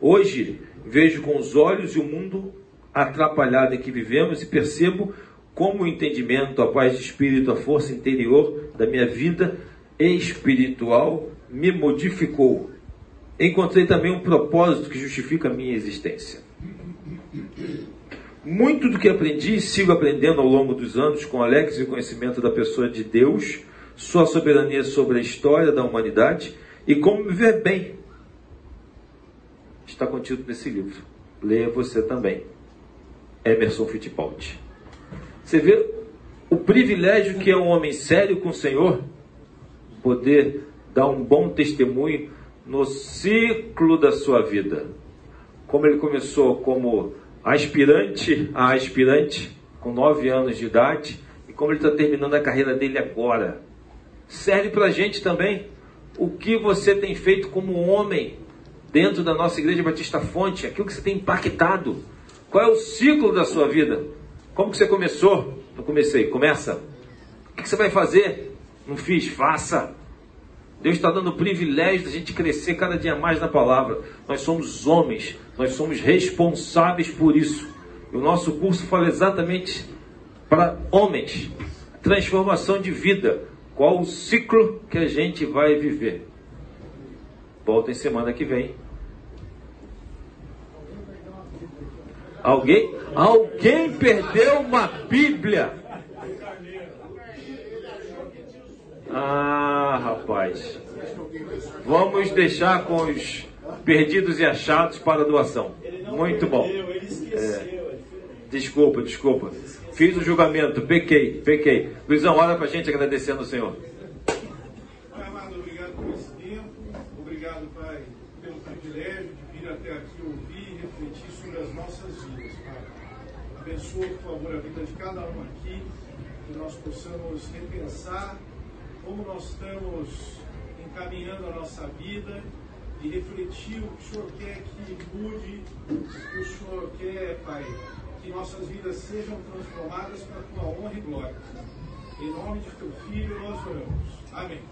Hoje vejo com os olhos o mundo atrapalhado em que vivemos e percebo como o entendimento, a paz de espírito, a força interior da minha vida espiritual me modificou. Encontrei também um propósito que justifica a minha existência. Muito do que aprendi e sigo aprendendo ao longo dos anos com Alex e o conhecimento da pessoa de Deus, sua soberania sobre a história da humanidade e como viver bem está contido nesse livro. Leia você também. Emerson Fittipaldi. Você vê o privilégio que é um homem sério com o Senhor poder dar um bom testemunho no ciclo da sua vida. Como ele começou como aspirante a aspirante, com nove anos de idade, e como ele está terminando a carreira dele agora. Serve para a gente também o que você tem feito como homem dentro da nossa Igreja Batista Fonte, aquilo que você tem impactado. Qual é o ciclo da sua vida? Como que você começou? Não comecei. Começa. O que você vai fazer? Não fiz. Faça. Deus está dando o privilégio da gente crescer cada dia mais na palavra. Nós somos homens, nós somos responsáveis por isso. E o nosso curso fala exatamente para homens. Transformação de vida. Qual o ciclo que a gente vai viver? Voltem semana que vem. Alguém? Alguém perdeu uma Bíblia? Ah, rapaz. Vamos deixar com os perdidos e achados para doação. Muito bom. É. Desculpa, desculpa. Fiz o julgamento, pequei, pequei. Luizão, olha para a gente agradecendo ao Senhor. abençoa, por favor, a vida de cada um aqui, que nós possamos repensar como nós estamos encaminhando a nossa vida e refletir o que o Senhor quer que mude, o que o Senhor quer, Pai, que nossas vidas sejam transformadas para a tua honra e glória. Em nome de teu Filho nós oramos. Amém.